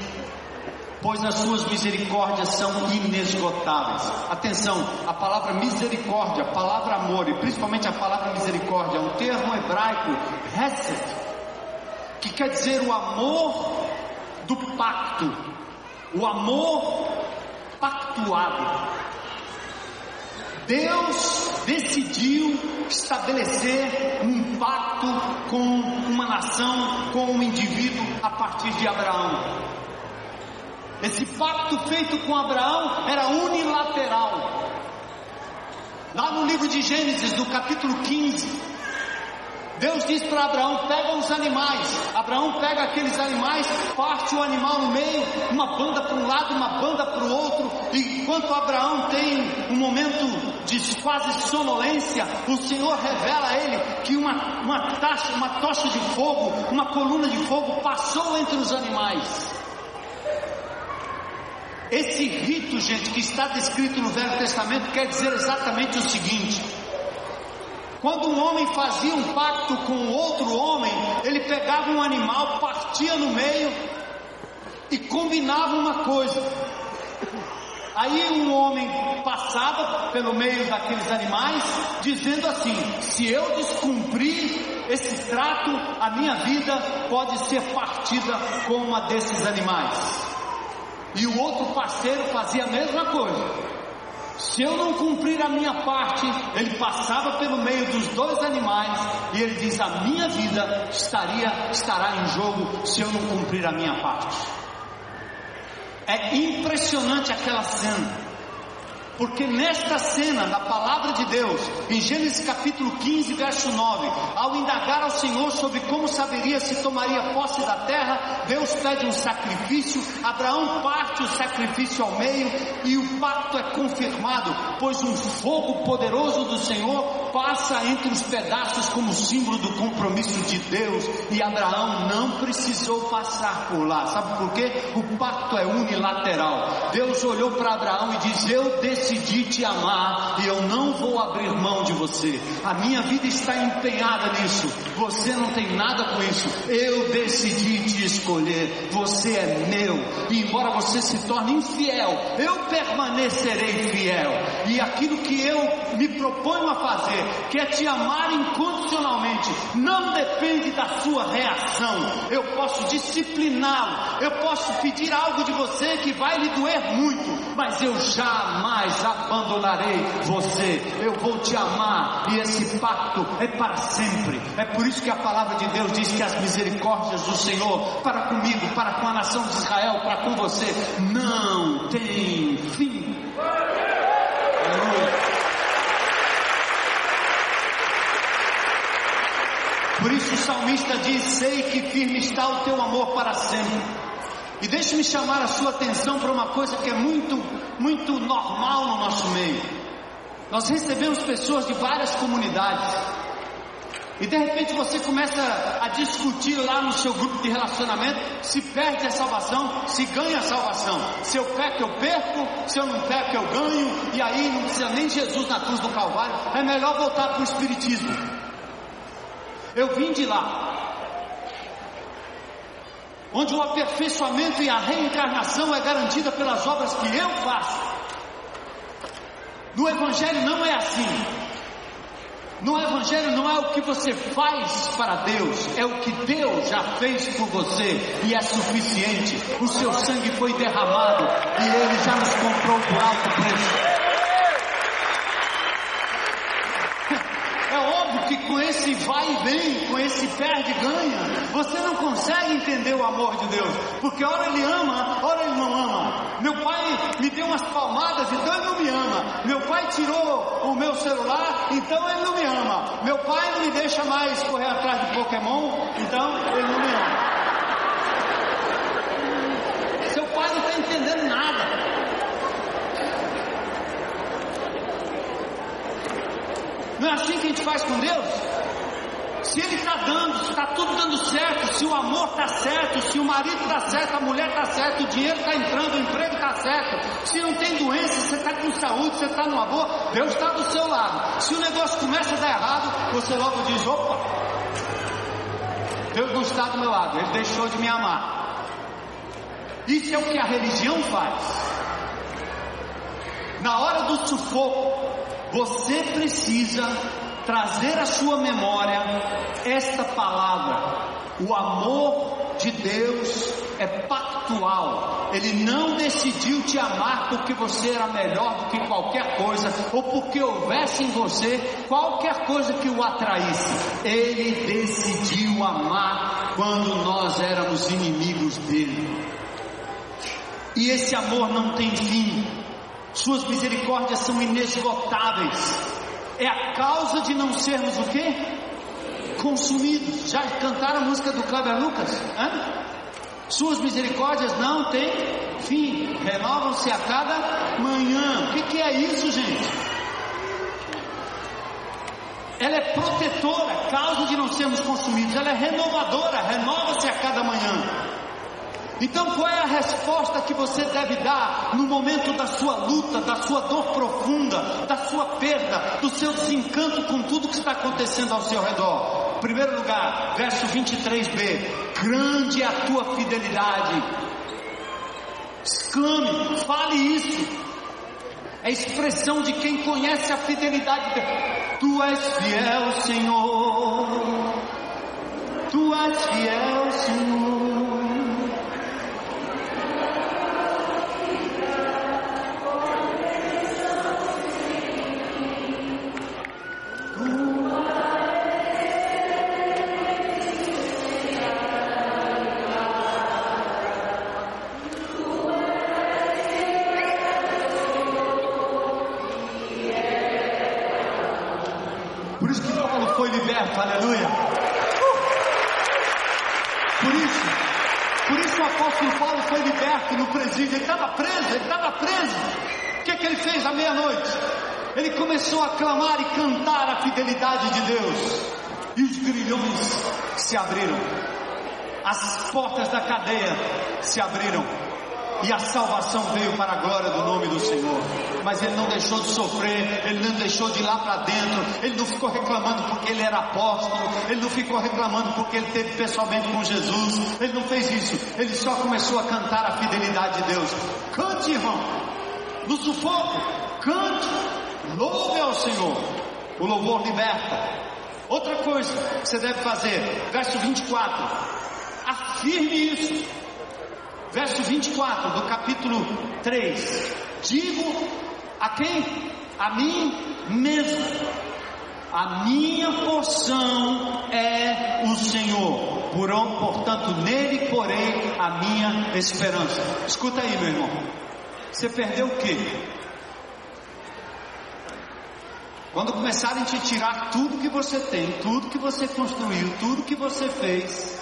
pois as suas misericórdias são inesgotáveis. Atenção, a palavra misericórdia, a palavra amor e principalmente a palavra misericórdia é um termo hebraico, hesed, que quer dizer o amor do pacto, o amor pactuado. Deus decidiu estabelecer um pacto com uma nação, com um indivíduo a partir de Abraão. Esse pacto feito com Abraão era unilateral. Lá no livro de Gênesis, no capítulo 15, Deus diz para Abraão: pega os animais. Abraão pega aqueles animais, parte o animal no meio, uma banda para um lado, uma banda para o outro. E enquanto Abraão tem um momento de quase sonolência, o Senhor revela a ele que uma, uma, taxa, uma tocha de fogo, uma coluna de fogo passou entre os animais. Esse rito, gente, que está descrito no Velho Testamento, quer dizer exatamente o seguinte: quando um homem fazia um pacto com outro homem, ele pegava um animal, partia no meio e combinava uma coisa. Aí um homem passava pelo meio daqueles animais, dizendo assim: se eu descumprir esse trato, a minha vida pode ser partida com uma desses animais. E o outro parceiro fazia a mesma coisa. Se eu não cumprir a minha parte, ele passava pelo meio dos dois animais e ele diz: a minha vida estaria estará em jogo se eu não cumprir a minha parte. É impressionante aquela cena. Porque nesta cena da palavra de Deus, em Gênesis capítulo 15, verso 9, ao indagar ao Senhor sobre como saberia se tomaria posse da terra, Deus pede um sacrifício, Abraão parte o sacrifício ao meio e o pacto é confirmado, pois um fogo poderoso do Senhor passa entre os pedaços como símbolo do compromisso de Deus e Abraão não precisou passar por lá. Sabe por quê? O pacto é unilateral. Deus olhou para Abraão e diz: Eu decidi decidi te amar e eu não vou abrir mão de você. A minha vida está empenhada nisso. Você não tem nada com isso. Eu decidi te escolher. Você é meu. E embora você se torne infiel, eu permanecerei fiel. E aquilo que eu me proponho a fazer que é te amar incondicionalmente. Não depende da sua reação. Eu posso discipliná-lo, eu posso pedir algo de você que vai lhe doer muito, mas eu jamais abandonarei você. Eu vou te amar e esse pacto é para sempre. É por isso que a palavra de Deus diz que as misericórdias do Senhor para comigo, para com a nação de Israel, para com você, não tem fim. Por isso o salmista diz: Sei que firme está o teu amor para sempre. E deixe-me chamar a sua atenção para uma coisa que é muito, muito normal no nosso meio. Nós recebemos pessoas de várias comunidades. E de repente você começa a discutir lá no seu grupo de relacionamento se perde a salvação, se ganha a salvação. Se eu peco, eu perco, se eu não peco, eu ganho. E aí não precisa nem Jesus na cruz do Calvário. É melhor voltar para o Espiritismo. Eu vim de lá, onde o aperfeiçoamento e a reencarnação é garantida pelas obras que eu faço. No Evangelho não é assim. No Evangelho não é o que você faz para Deus, é o que Deus já fez por você e é suficiente. O seu sangue foi derramado e Ele já nos comprou por alto preço. Que com esse vai e vem, com esse perde e ganha, você não consegue entender o amor de Deus, porque ora ele ama, ora ele não ama. Meu pai me deu umas palmadas, então ele não me ama. Meu pai tirou o meu celular, então ele não me ama. Meu pai não me deixa mais correr atrás de Pokémon, então ele não me ama. Seu pai não está entendendo nada. Não é assim que a gente faz com Deus? Se Ele está dando, se está tudo dando certo, se o amor está certo, se o marido está certo, a mulher está certa, o dinheiro está entrando, o emprego está certo, se não tem doença, você está com saúde, você está no amor, Deus está do seu lado. Se o negócio começa a dar errado, você logo diz: opa, Deus não está do meu lado, Ele deixou de me amar. Isso é o que a religião faz. Na hora do sufoco, você precisa trazer à sua memória esta palavra. O amor de Deus é pactual. Ele não decidiu te amar porque você era melhor do que qualquer coisa ou porque houvesse em você qualquer coisa que o atraísse. Ele decidiu amar quando nós éramos inimigos dele. E esse amor não tem fim. Suas misericórdias são inesgotáveis. É a causa de não sermos o quê? Consumidos. Já cantaram a música do Kleber Lucas? Hã? Suas misericórdias não têm fim. Renovam-se a cada manhã. O que, que é isso, gente? Ela é protetora, causa de não sermos consumidos. Ela é renovadora, renova-se a cada manhã. Então, qual é a resposta que você deve dar no momento da sua luta, da sua dor profunda, da sua perda, do seu desencanto com tudo que está acontecendo ao seu redor? Em primeiro lugar, verso 23b: Grande é a tua fidelidade. Exclame, fale isso. É expressão de quem conhece a fidelidade. De... Tu és fiel, Senhor. Tu és fiel, Senhor. Isso, por isso o apóstolo Paulo foi liberto no presídio, ele estava preso, ele estava preso. O que, é que ele fez à meia-noite? Ele começou a clamar e cantar a fidelidade de Deus. E os grilhões se abriram. As portas da cadeia se abriram e a salvação veio para a glória do nome do Senhor. Mas ele não deixou de sofrer, ele não deixou de ir lá para dentro, ele não ficou reclamando porque ele era apóstolo, ele não ficou reclamando porque ele teve pessoalmente com Jesus, ele não fez isso, ele só começou a cantar a fidelidade de Deus. Cante, irmão, no sufoco, cante, louve ao Senhor. O louvor liberta. Outra coisa que você deve fazer, verso 24. Afirme isso. Verso 24 do capítulo 3. Digo a quem? A mim mesmo. A minha porção é o Senhor. Porão, portanto, nele porém a minha esperança. Escuta aí, meu irmão. Você perdeu o quê? Quando começarem a te tirar tudo que você tem, tudo que você construiu, tudo que você fez,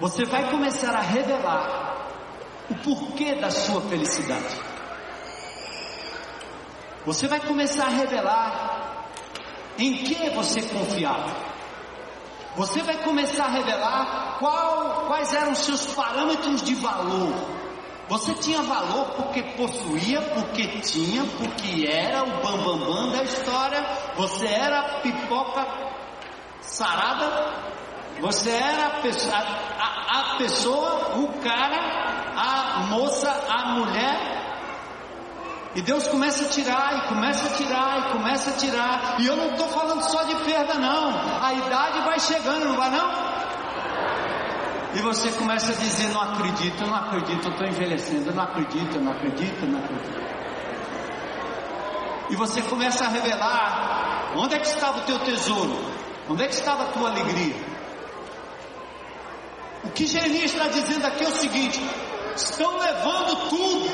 você vai começar a revelar o porquê da sua felicidade. Você vai começar a revelar em que você confiava. Você vai começar a revelar qual, quais eram os seus parâmetros de valor. Você tinha valor porque possuía, porque tinha, porque era o bambambam bam, bam da história. Você era pipoca sarada. Você era a pessoa, a, a pessoa, o cara, a moça, a mulher. E Deus começa a tirar, e começa a tirar, e começa a tirar. E eu não estou falando só de perda, não. A idade vai chegando, não vai não? E você começa a dizer: Não acredito, não acredito, eu estou envelhecendo, não acredito, não acredito, não acredito. E você começa a revelar: onde é que estava o teu tesouro? Onde é que estava a tua alegria? O que Jeremias está dizendo aqui é o seguinte: estão levando tudo,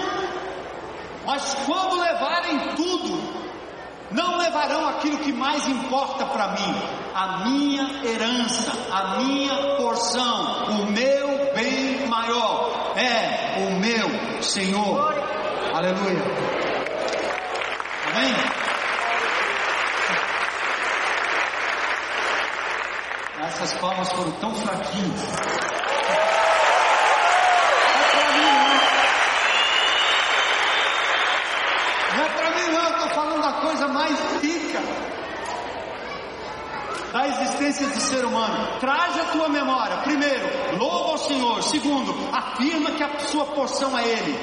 mas quando levarem tudo, não levarão aquilo que mais importa para mim, a minha herança, a minha porção, o meu bem maior é o meu Senhor. Aleluia. Amém? Essas palmas foram tão fraquinhas. coisa mais rica da existência do ser humano. Traz a tua memória. Primeiro, louva ao Senhor. Segundo, afirma que a sua porção é Ele.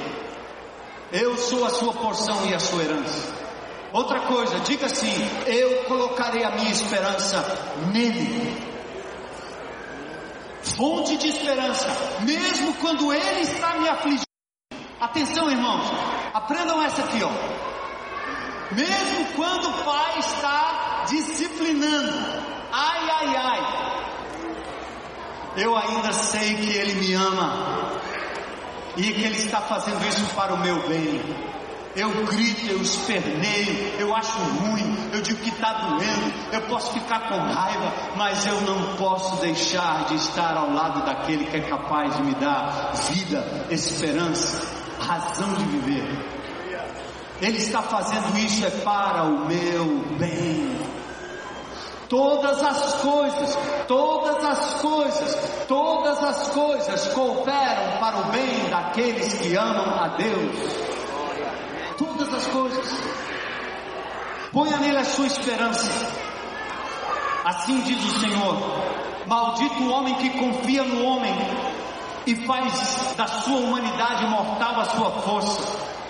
Eu sou a sua porção e a sua herança. Outra coisa, diga assim: eu colocarei a minha esperança nele. Fonte de esperança, mesmo quando Ele está me afligindo. Atenção, irmãos, aprendam essa aqui, ó. Mesmo quando o pai está disciplinando, ai, ai, ai, eu ainda sei que ele me ama e que ele está fazendo isso para o meu bem. Eu grito, eu esperneio, eu acho ruim, eu digo que está doendo, eu posso ficar com raiva, mas eu não posso deixar de estar ao lado daquele que é capaz de me dar vida, esperança, razão de viver. Ele está fazendo isso é para o meu bem. Todas as coisas, todas as coisas, todas as coisas cooperam para o bem daqueles que amam a Deus. Todas as coisas. Ponha nele a sua esperança. Assim diz o Senhor: Maldito o homem que confia no homem e faz da sua humanidade mortal a sua força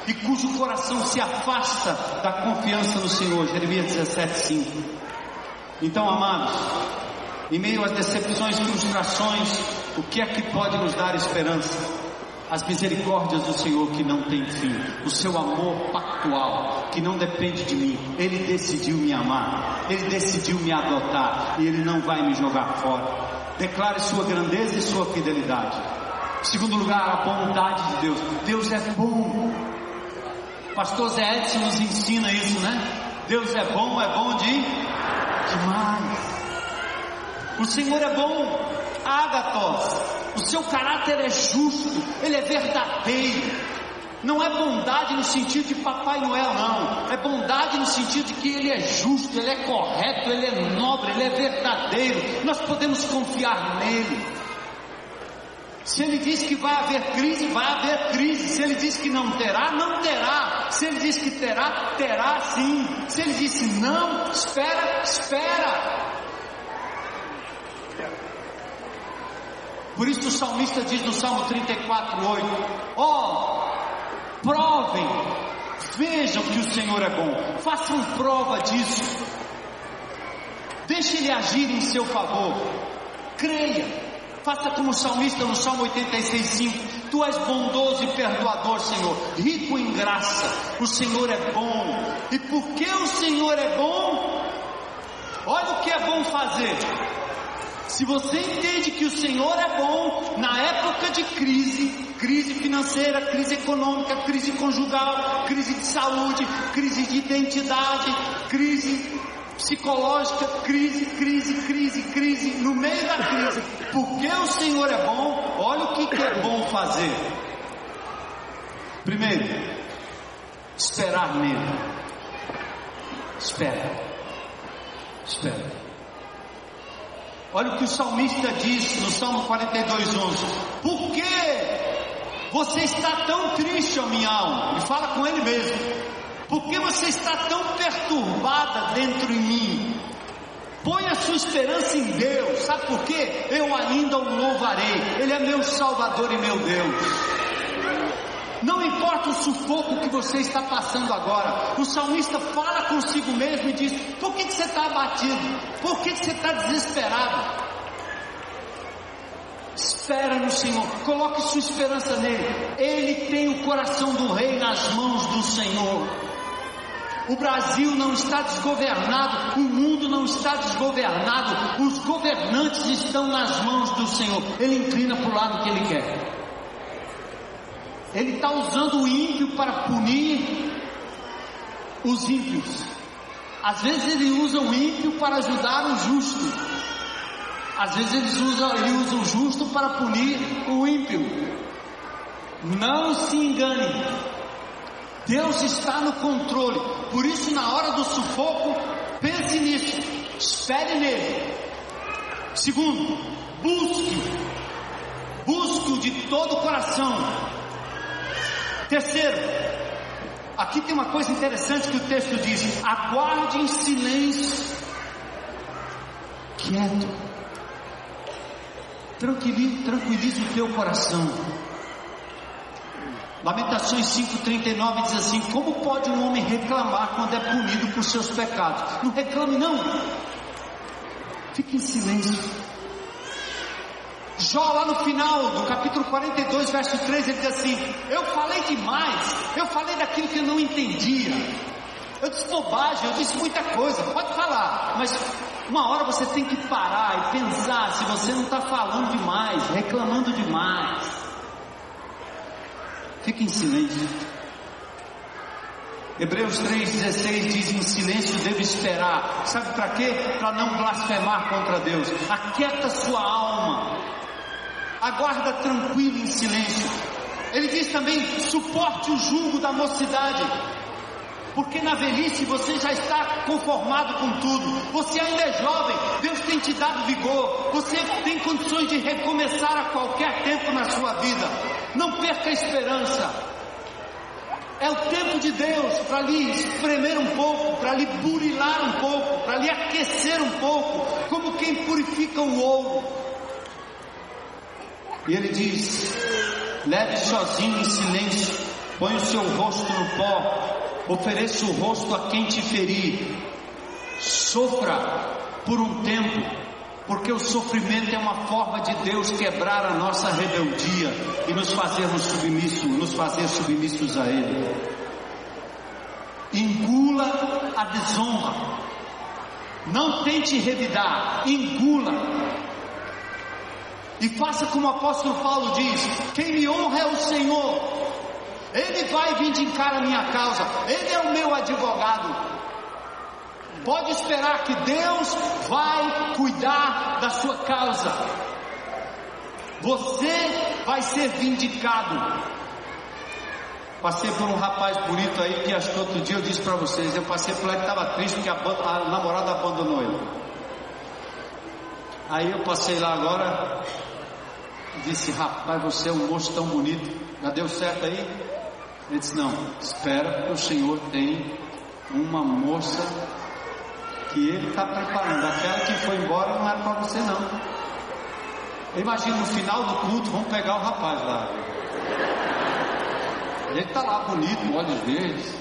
e cujo coração se afasta da confiança no Senhor. Jeremias 17, 5. Então, amados, em meio às decepções e frustrações, o que é que pode nos dar esperança? As misericórdias do Senhor que não tem fim, o seu amor pactual que não depende de mim. Ele decidiu me amar, ele decidiu me adotar e ele não vai me jogar fora. Declare sua grandeza e sua fidelidade. Segundo lugar, a bondade de Deus. Deus é bom. Pastor Zé Edson nos ensina isso, né? Deus é bom, é bom de demais. O Senhor é bom, Agatos. O seu caráter é justo, ele é verdadeiro. Não é bondade no sentido de Papai Noel, não. É bondade no sentido de que ele é justo, ele é correto, ele é nobre, ele é verdadeiro. Nós podemos confiar nele. Se ele diz que vai haver crise, vai haver crise. Se ele diz que não terá, não terá. Se ele diz que terá, terá sim. Se ele disse não, espera, espera. Por isso o salmista diz no Salmo 34, 8: Ó, oh, provem, Vejam que o Senhor é bom. Façam prova disso. Deixe Ele agir em seu favor. Creia. Faça como o salmista no Salmo 86,5: Tu és bondoso e perdoador, Senhor, rico em graça. O Senhor é bom. E porque o Senhor é bom, olha o que é bom fazer. Se você entende que o Senhor é bom, na época de crise, crise financeira, crise econômica, crise conjugal, crise de saúde, crise de identidade, crise psicológica, crise, crise, crise, crise, no meio da crise, porque o Senhor é bom, olha o que, que é bom fazer. Primeiro, esperar nele. Espera. Espera. Olha o que o salmista diz no Salmo 42, 11: Por que você está tão triste, ó minha alma? Ele fala com ele mesmo. Por que você está tão perturbada dentro de mim? Põe a sua esperança em Deus, sabe por quê? Eu ainda o louvarei, Ele é meu Salvador e meu Deus. Não importa o sufoco que você está passando agora, o salmista fala consigo mesmo e diz: Por que, que você está abatido? Por que, que você está desesperado? Espera no Senhor, coloque sua esperança nele. Ele tem o coração do rei nas mãos do Senhor. O Brasil não está desgovernado, o mundo não está desgovernado, os governantes estão nas mãos do Senhor. Ele inclina para o lado que ele quer. Ele está usando o ímpio para punir os ímpios. Às vezes ele usa o ímpio para ajudar o justo. Às vezes ele usa, ele usa o justo para punir o ímpio. Não se engane. Deus está no controle. Por isso, na hora do sufoco, pense nisso. Espere nele. Segundo, busque. Busque-o de todo o coração. Terceiro, aqui tem uma coisa interessante que o texto diz: aguarde em silêncio, quieto, tranquilize, tranquilize o teu coração. Lamentações 5,39 diz assim: Como pode um homem reclamar quando é punido por seus pecados? Não reclame, não. Fique em silêncio. Jó, lá no final do capítulo 42, verso 13, ele diz assim: Eu falei demais, eu falei daquilo que eu não entendia. Eu disse bobagem, eu disse muita coisa, pode falar, mas uma hora você tem que parar e pensar se você não está falando demais, reclamando demais. Fique em silêncio. Hebreus 3,16 diz: Em silêncio devo esperar. Sabe para quê? Para não blasfemar contra Deus. Aquieta sua alma. Aguarda tranquilo em silêncio. Ele diz também: suporte o jugo da mocidade. Porque na velhice você já está conformado com tudo. Você ainda é jovem, Deus tem te dado vigor. Você tem condições de recomeçar a qualquer tempo na sua vida. Não perca a esperança. É o tempo de Deus para lhe espremer um pouco, para lhe burilar um pouco, para lhe aquecer um pouco, como quem purifica o ouro. E ele diz: leve sozinho em silêncio, põe o seu rosto no pó, ofereça o rosto a quem te ferir, sofra por um tempo, porque o sofrimento é uma forma de Deus quebrar a nossa rebeldia e nos fazermos submissos, nos fazer submissos a Ele. Engula a desonra. Não tente revidar, engula. E faça como o apóstolo Paulo diz: quem me honra é o Senhor. Ele vai vindicar a minha causa, Ele é o meu advogado. Pode esperar que Deus vai cuidar da sua causa. Você vai ser vindicado. Passei por um rapaz bonito aí que acho que outro dia eu disse para vocês, eu passei por lá que estava triste porque a, a namorada abandonou ele. Aí eu passei lá agora, disse, rapaz, você é um moço tão bonito, já deu certo aí? Ele disse: Não, espera, porque o Senhor tem uma moça que ele está preparando. Aquela que foi embora não era para você, não. Imagina no final do culto, vamos pegar o rapaz lá. Ele está lá bonito, olhos verdes.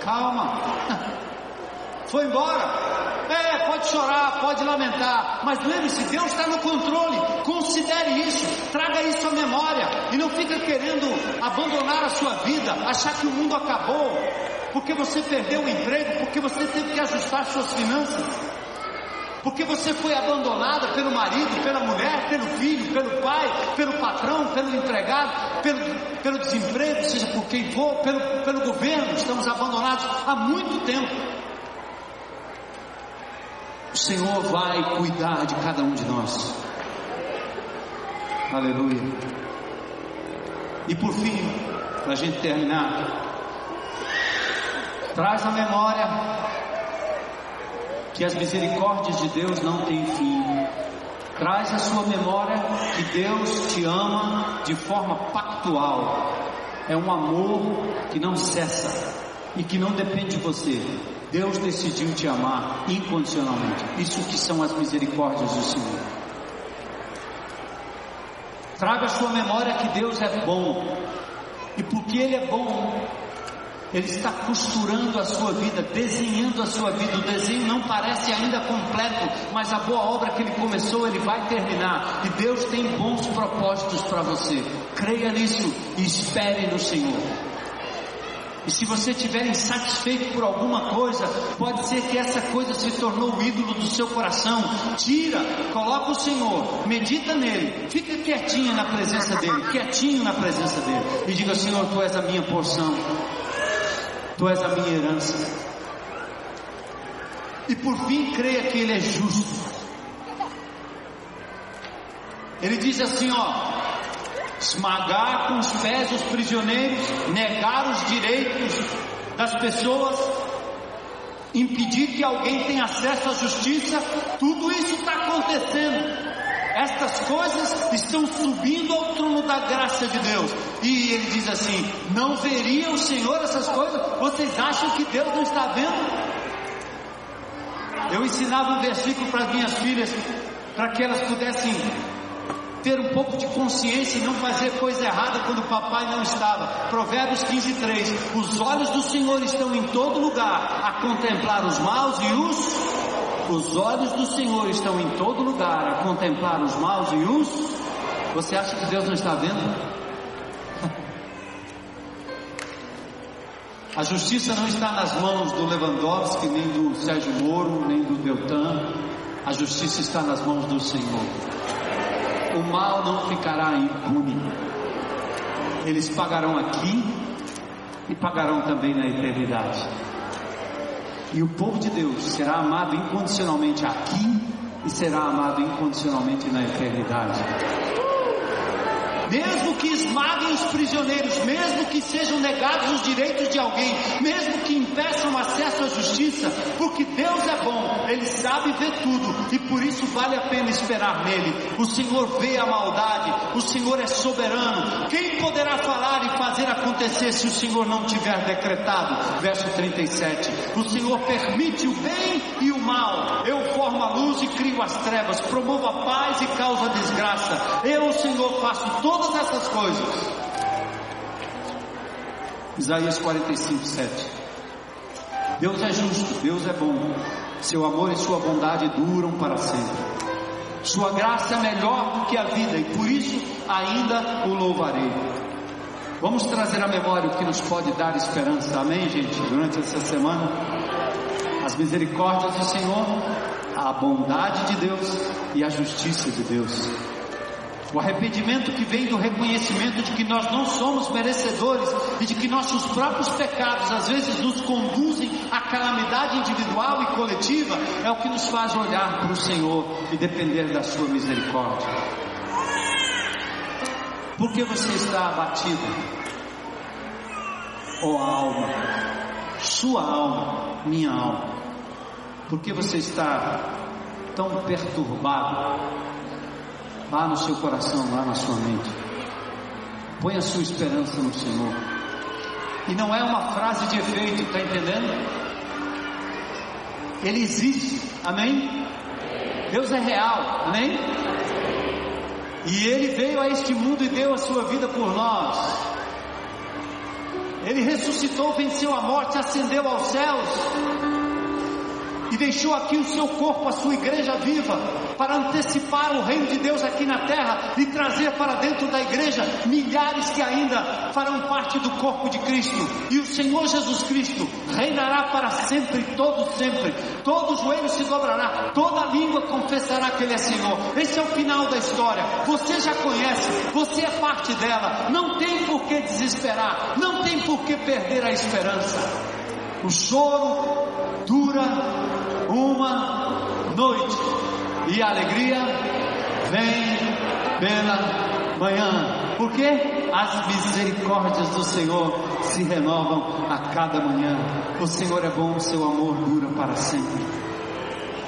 calma. (laughs) Foi embora. É, pode chorar, pode lamentar, mas lembre-se, Deus está no controle. Considere isso, traga isso à memória e não fica querendo abandonar a sua vida, achar que o mundo acabou, porque você perdeu o emprego, porque você teve que ajustar suas finanças, porque você foi abandonada pelo marido, pela mulher, pelo filho, pelo pai, pelo patrão, pelo empregado, pelo, pelo desemprego, seja por quem for, pelo, pelo governo. Estamos abandonados há muito tempo. O Senhor vai cuidar de cada um de nós. Aleluia. E por fim, para a gente terminar, traz a memória que as misericórdias de Deus não têm fim. Traz a sua memória que Deus te ama de forma pactual. É um amor que não cessa e que não depende de você. Deus decidiu te amar incondicionalmente. Isso que são as misericórdias do Senhor. Traga sua memória que Deus é bom. E porque Ele é bom, Ele está costurando a sua vida, desenhando a sua vida. O desenho não parece ainda completo, mas a boa obra que Ele começou, Ele vai terminar. E Deus tem bons propósitos para você. Creia nisso e espere no Senhor. E se você estiver insatisfeito por alguma coisa, pode ser que essa coisa se tornou o ídolo do seu coração. Tira, coloca o Senhor, medita nele, fica quietinho na presença dele, quietinho na presença dele. E diga, Senhor, tu és a minha porção, tu és a minha herança. E por fim, creia que Ele é justo. Ele diz assim, ó, esmagar com os pés os prisioneiros, negar os direitos das pessoas, impedir que alguém tenha acesso à justiça, tudo isso está acontecendo. Estas coisas estão subindo ao trono da graça de Deus. E ele diz assim: Não veria o Senhor essas coisas? Vocês acham que Deus não está vendo? Eu ensinava um versículo para as minhas filhas, para que elas pudessem ter um pouco de consciência e não fazer coisa errada quando o papai não estava. Provérbios 15, 3. Os olhos do Senhor estão em todo lugar a contemplar os maus e os. Os olhos do Senhor estão em todo lugar a contemplar os maus e os. Você acha que Deus não está vendo? (laughs) A justiça não está nas mãos do Lewandowski, nem do Sérgio Moro, nem do Deltan. A justiça está nas mãos do Senhor o mal não ficará impune. Eles pagarão aqui e pagarão também na eternidade. E o povo de Deus será amado incondicionalmente aqui e será amado incondicionalmente na eternidade mesmo que esmaguem os prisioneiros, mesmo que sejam negados os direitos de alguém, mesmo que impeçam acesso à justiça, porque Deus é bom, Ele sabe ver tudo e por isso vale a pena esperar nele. O Senhor vê a maldade, o Senhor é soberano. Quem poderá falar e fazer acontecer se o Senhor não tiver decretado? Verso 37. O Senhor permite o bem e o mal. Eu formo a luz e crio as trevas, promovo a paz e causo a desgraça. Eu, o Senhor, faço todas essas coisas. Isaías 45, 7. Deus é justo, Deus é bom, seu amor e sua bondade duram para sempre. Sua graça é melhor do que a vida e por isso ainda o louvarei. Vamos trazer à memória o que nos pode dar esperança, amém, gente? Durante essa semana, as misericórdias do Senhor, a bondade de Deus e a justiça de Deus. O arrependimento que vem do reconhecimento de que nós não somos merecedores e de que nossos próprios pecados às vezes nos conduzem à calamidade individual e coletiva é o que nos faz olhar para o Senhor e depender da Sua misericórdia. Por que você está abatido? Oh alma, sua alma, minha alma, por que você está tão perturbado? lá no seu coração, lá na sua mente. Põe a sua esperança no Senhor. E não é uma frase de efeito, está entendendo? Ele existe, amém? Deus é real, amém? E Ele veio a este mundo e deu a sua vida por nós. Ele ressuscitou, venceu a morte, ascendeu aos céus e deixou aqui o seu corpo, a sua igreja viva, para antecipar o reino de Deus aqui na terra e trazer para dentro da igreja milhares que ainda farão parte do corpo de Cristo. E o Senhor Jesus Cristo reinará para sempre, todo sempre. Todo joelho se dobrará, toda língua confessará que Ele é Senhor. Esse é o final da história. Você já conhece, você é parte dela. Não tem por que desesperar, não tem por que perder a esperança. O choro dura uma noite e a alegria vem pela manhã. Porque as misericórdias do Senhor se renovam a cada manhã. O Senhor é bom, o seu amor dura para sempre.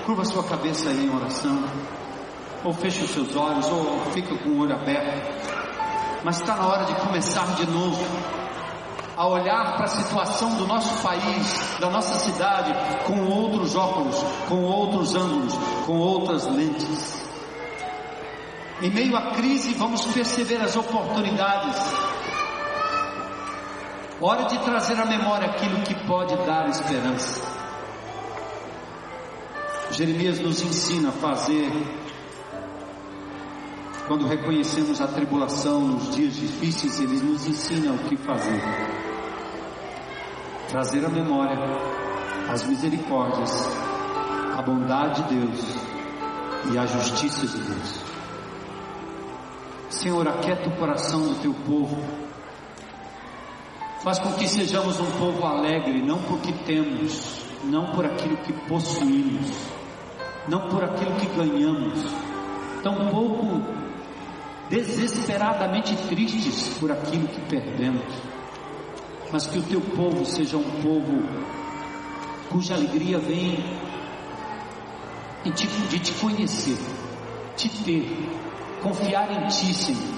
Curva sua cabeça aí em oração. Ou feche os seus olhos, ou fica com o olho aberto. Mas está na hora de começar de novo a olhar para a situação do nosso país, da nossa cidade, com outros óculos, com outros ângulos, com outras lentes. Em meio à crise, vamos perceber as oportunidades. Hora de trazer à memória aquilo que pode dar esperança. Jeremias nos ensina a fazer quando reconhecemos a tribulação nos dias difíceis, ele nos ensina o que fazer trazer à memória as misericórdias, a bondade de Deus e a justiça de Deus. Senhor, aquieta o coração do teu povo. Faz com que sejamos um povo alegre, não por que temos, não por aquilo que possuímos, não por aquilo que ganhamos, tampouco desesperadamente tristes por aquilo que perdemos mas que o teu povo seja um povo cuja alegria vem de te conhecer, te ter, confiar em ti, Senhor,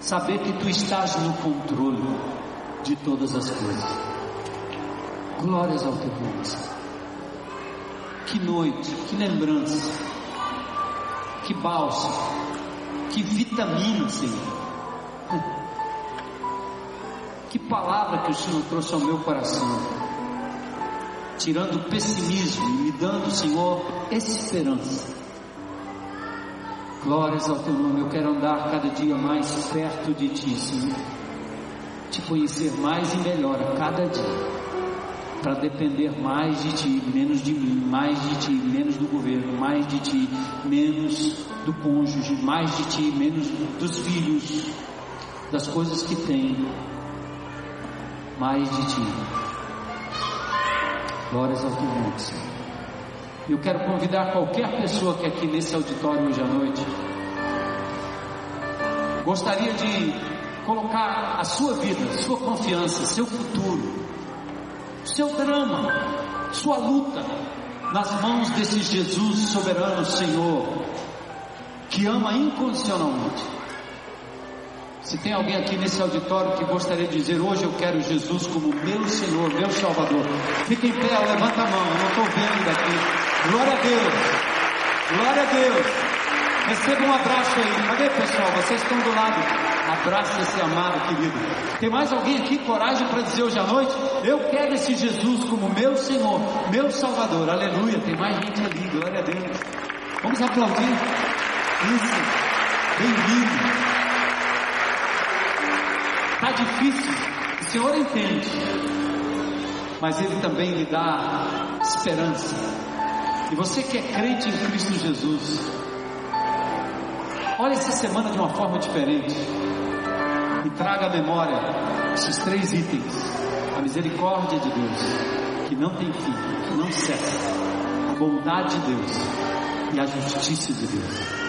saber que tu estás no controle de todas as coisas. Glórias ao teu nome, Que noite, que lembrança, que bálsamo, que vitamina, Senhor que palavra que o Senhor trouxe ao meu coração, tirando o pessimismo e me dando, Senhor, esperança. Glórias ao teu nome, eu quero andar cada dia mais perto de ti, Senhor. Te conhecer mais e melhor a cada dia, para depender mais de ti, menos de mim, mais de ti, menos do governo, mais de ti, menos do cônjuge, mais de ti, menos dos filhos, das coisas que tenho mais de ti. Glórias ao teu nome, Senhor. Eu quero convidar qualquer pessoa que aqui nesse auditório hoje à noite gostaria de colocar a sua vida, sua confiança, seu futuro, seu drama, sua luta nas mãos desse Jesus soberano Senhor que ama incondicionalmente. Se tem alguém aqui nesse auditório que gostaria de dizer hoje eu quero Jesus como meu Senhor, meu Salvador, fica em pé, levanta a mão, eu não estou vendo daqui. Glória a Deus, glória a Deus. Receba um abraço aí. Cadê pessoal? Vocês estão do lado. Abraça esse amado querido. Tem mais alguém aqui coragem para dizer hoje à noite? Eu quero esse Jesus como meu Senhor, meu Salvador. Aleluia. Tem mais gente ali. Glória a Deus. Vamos aplaudir. Isso. Bem-vindo. Está difícil, o Senhor entende, mas Ele também lhe dá esperança. E você que é crente em Cristo Jesus, olha essa semana de uma forma diferente. E traga à memória esses três itens: a misericórdia de Deus, que não tem fim, que não cessa, a bondade de Deus e a justiça de Deus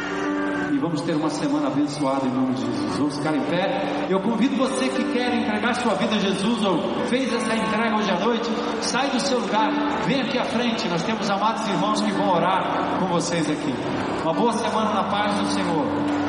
vamos ter uma semana abençoada em nome de Jesus. Vamos ficar em pé. Eu convido você que quer entregar sua vida a Jesus ou fez essa entrega hoje à noite, sai do seu lugar, vem aqui à frente. Nós temos amados irmãos que vão orar com vocês aqui. Uma boa semana na paz do Senhor.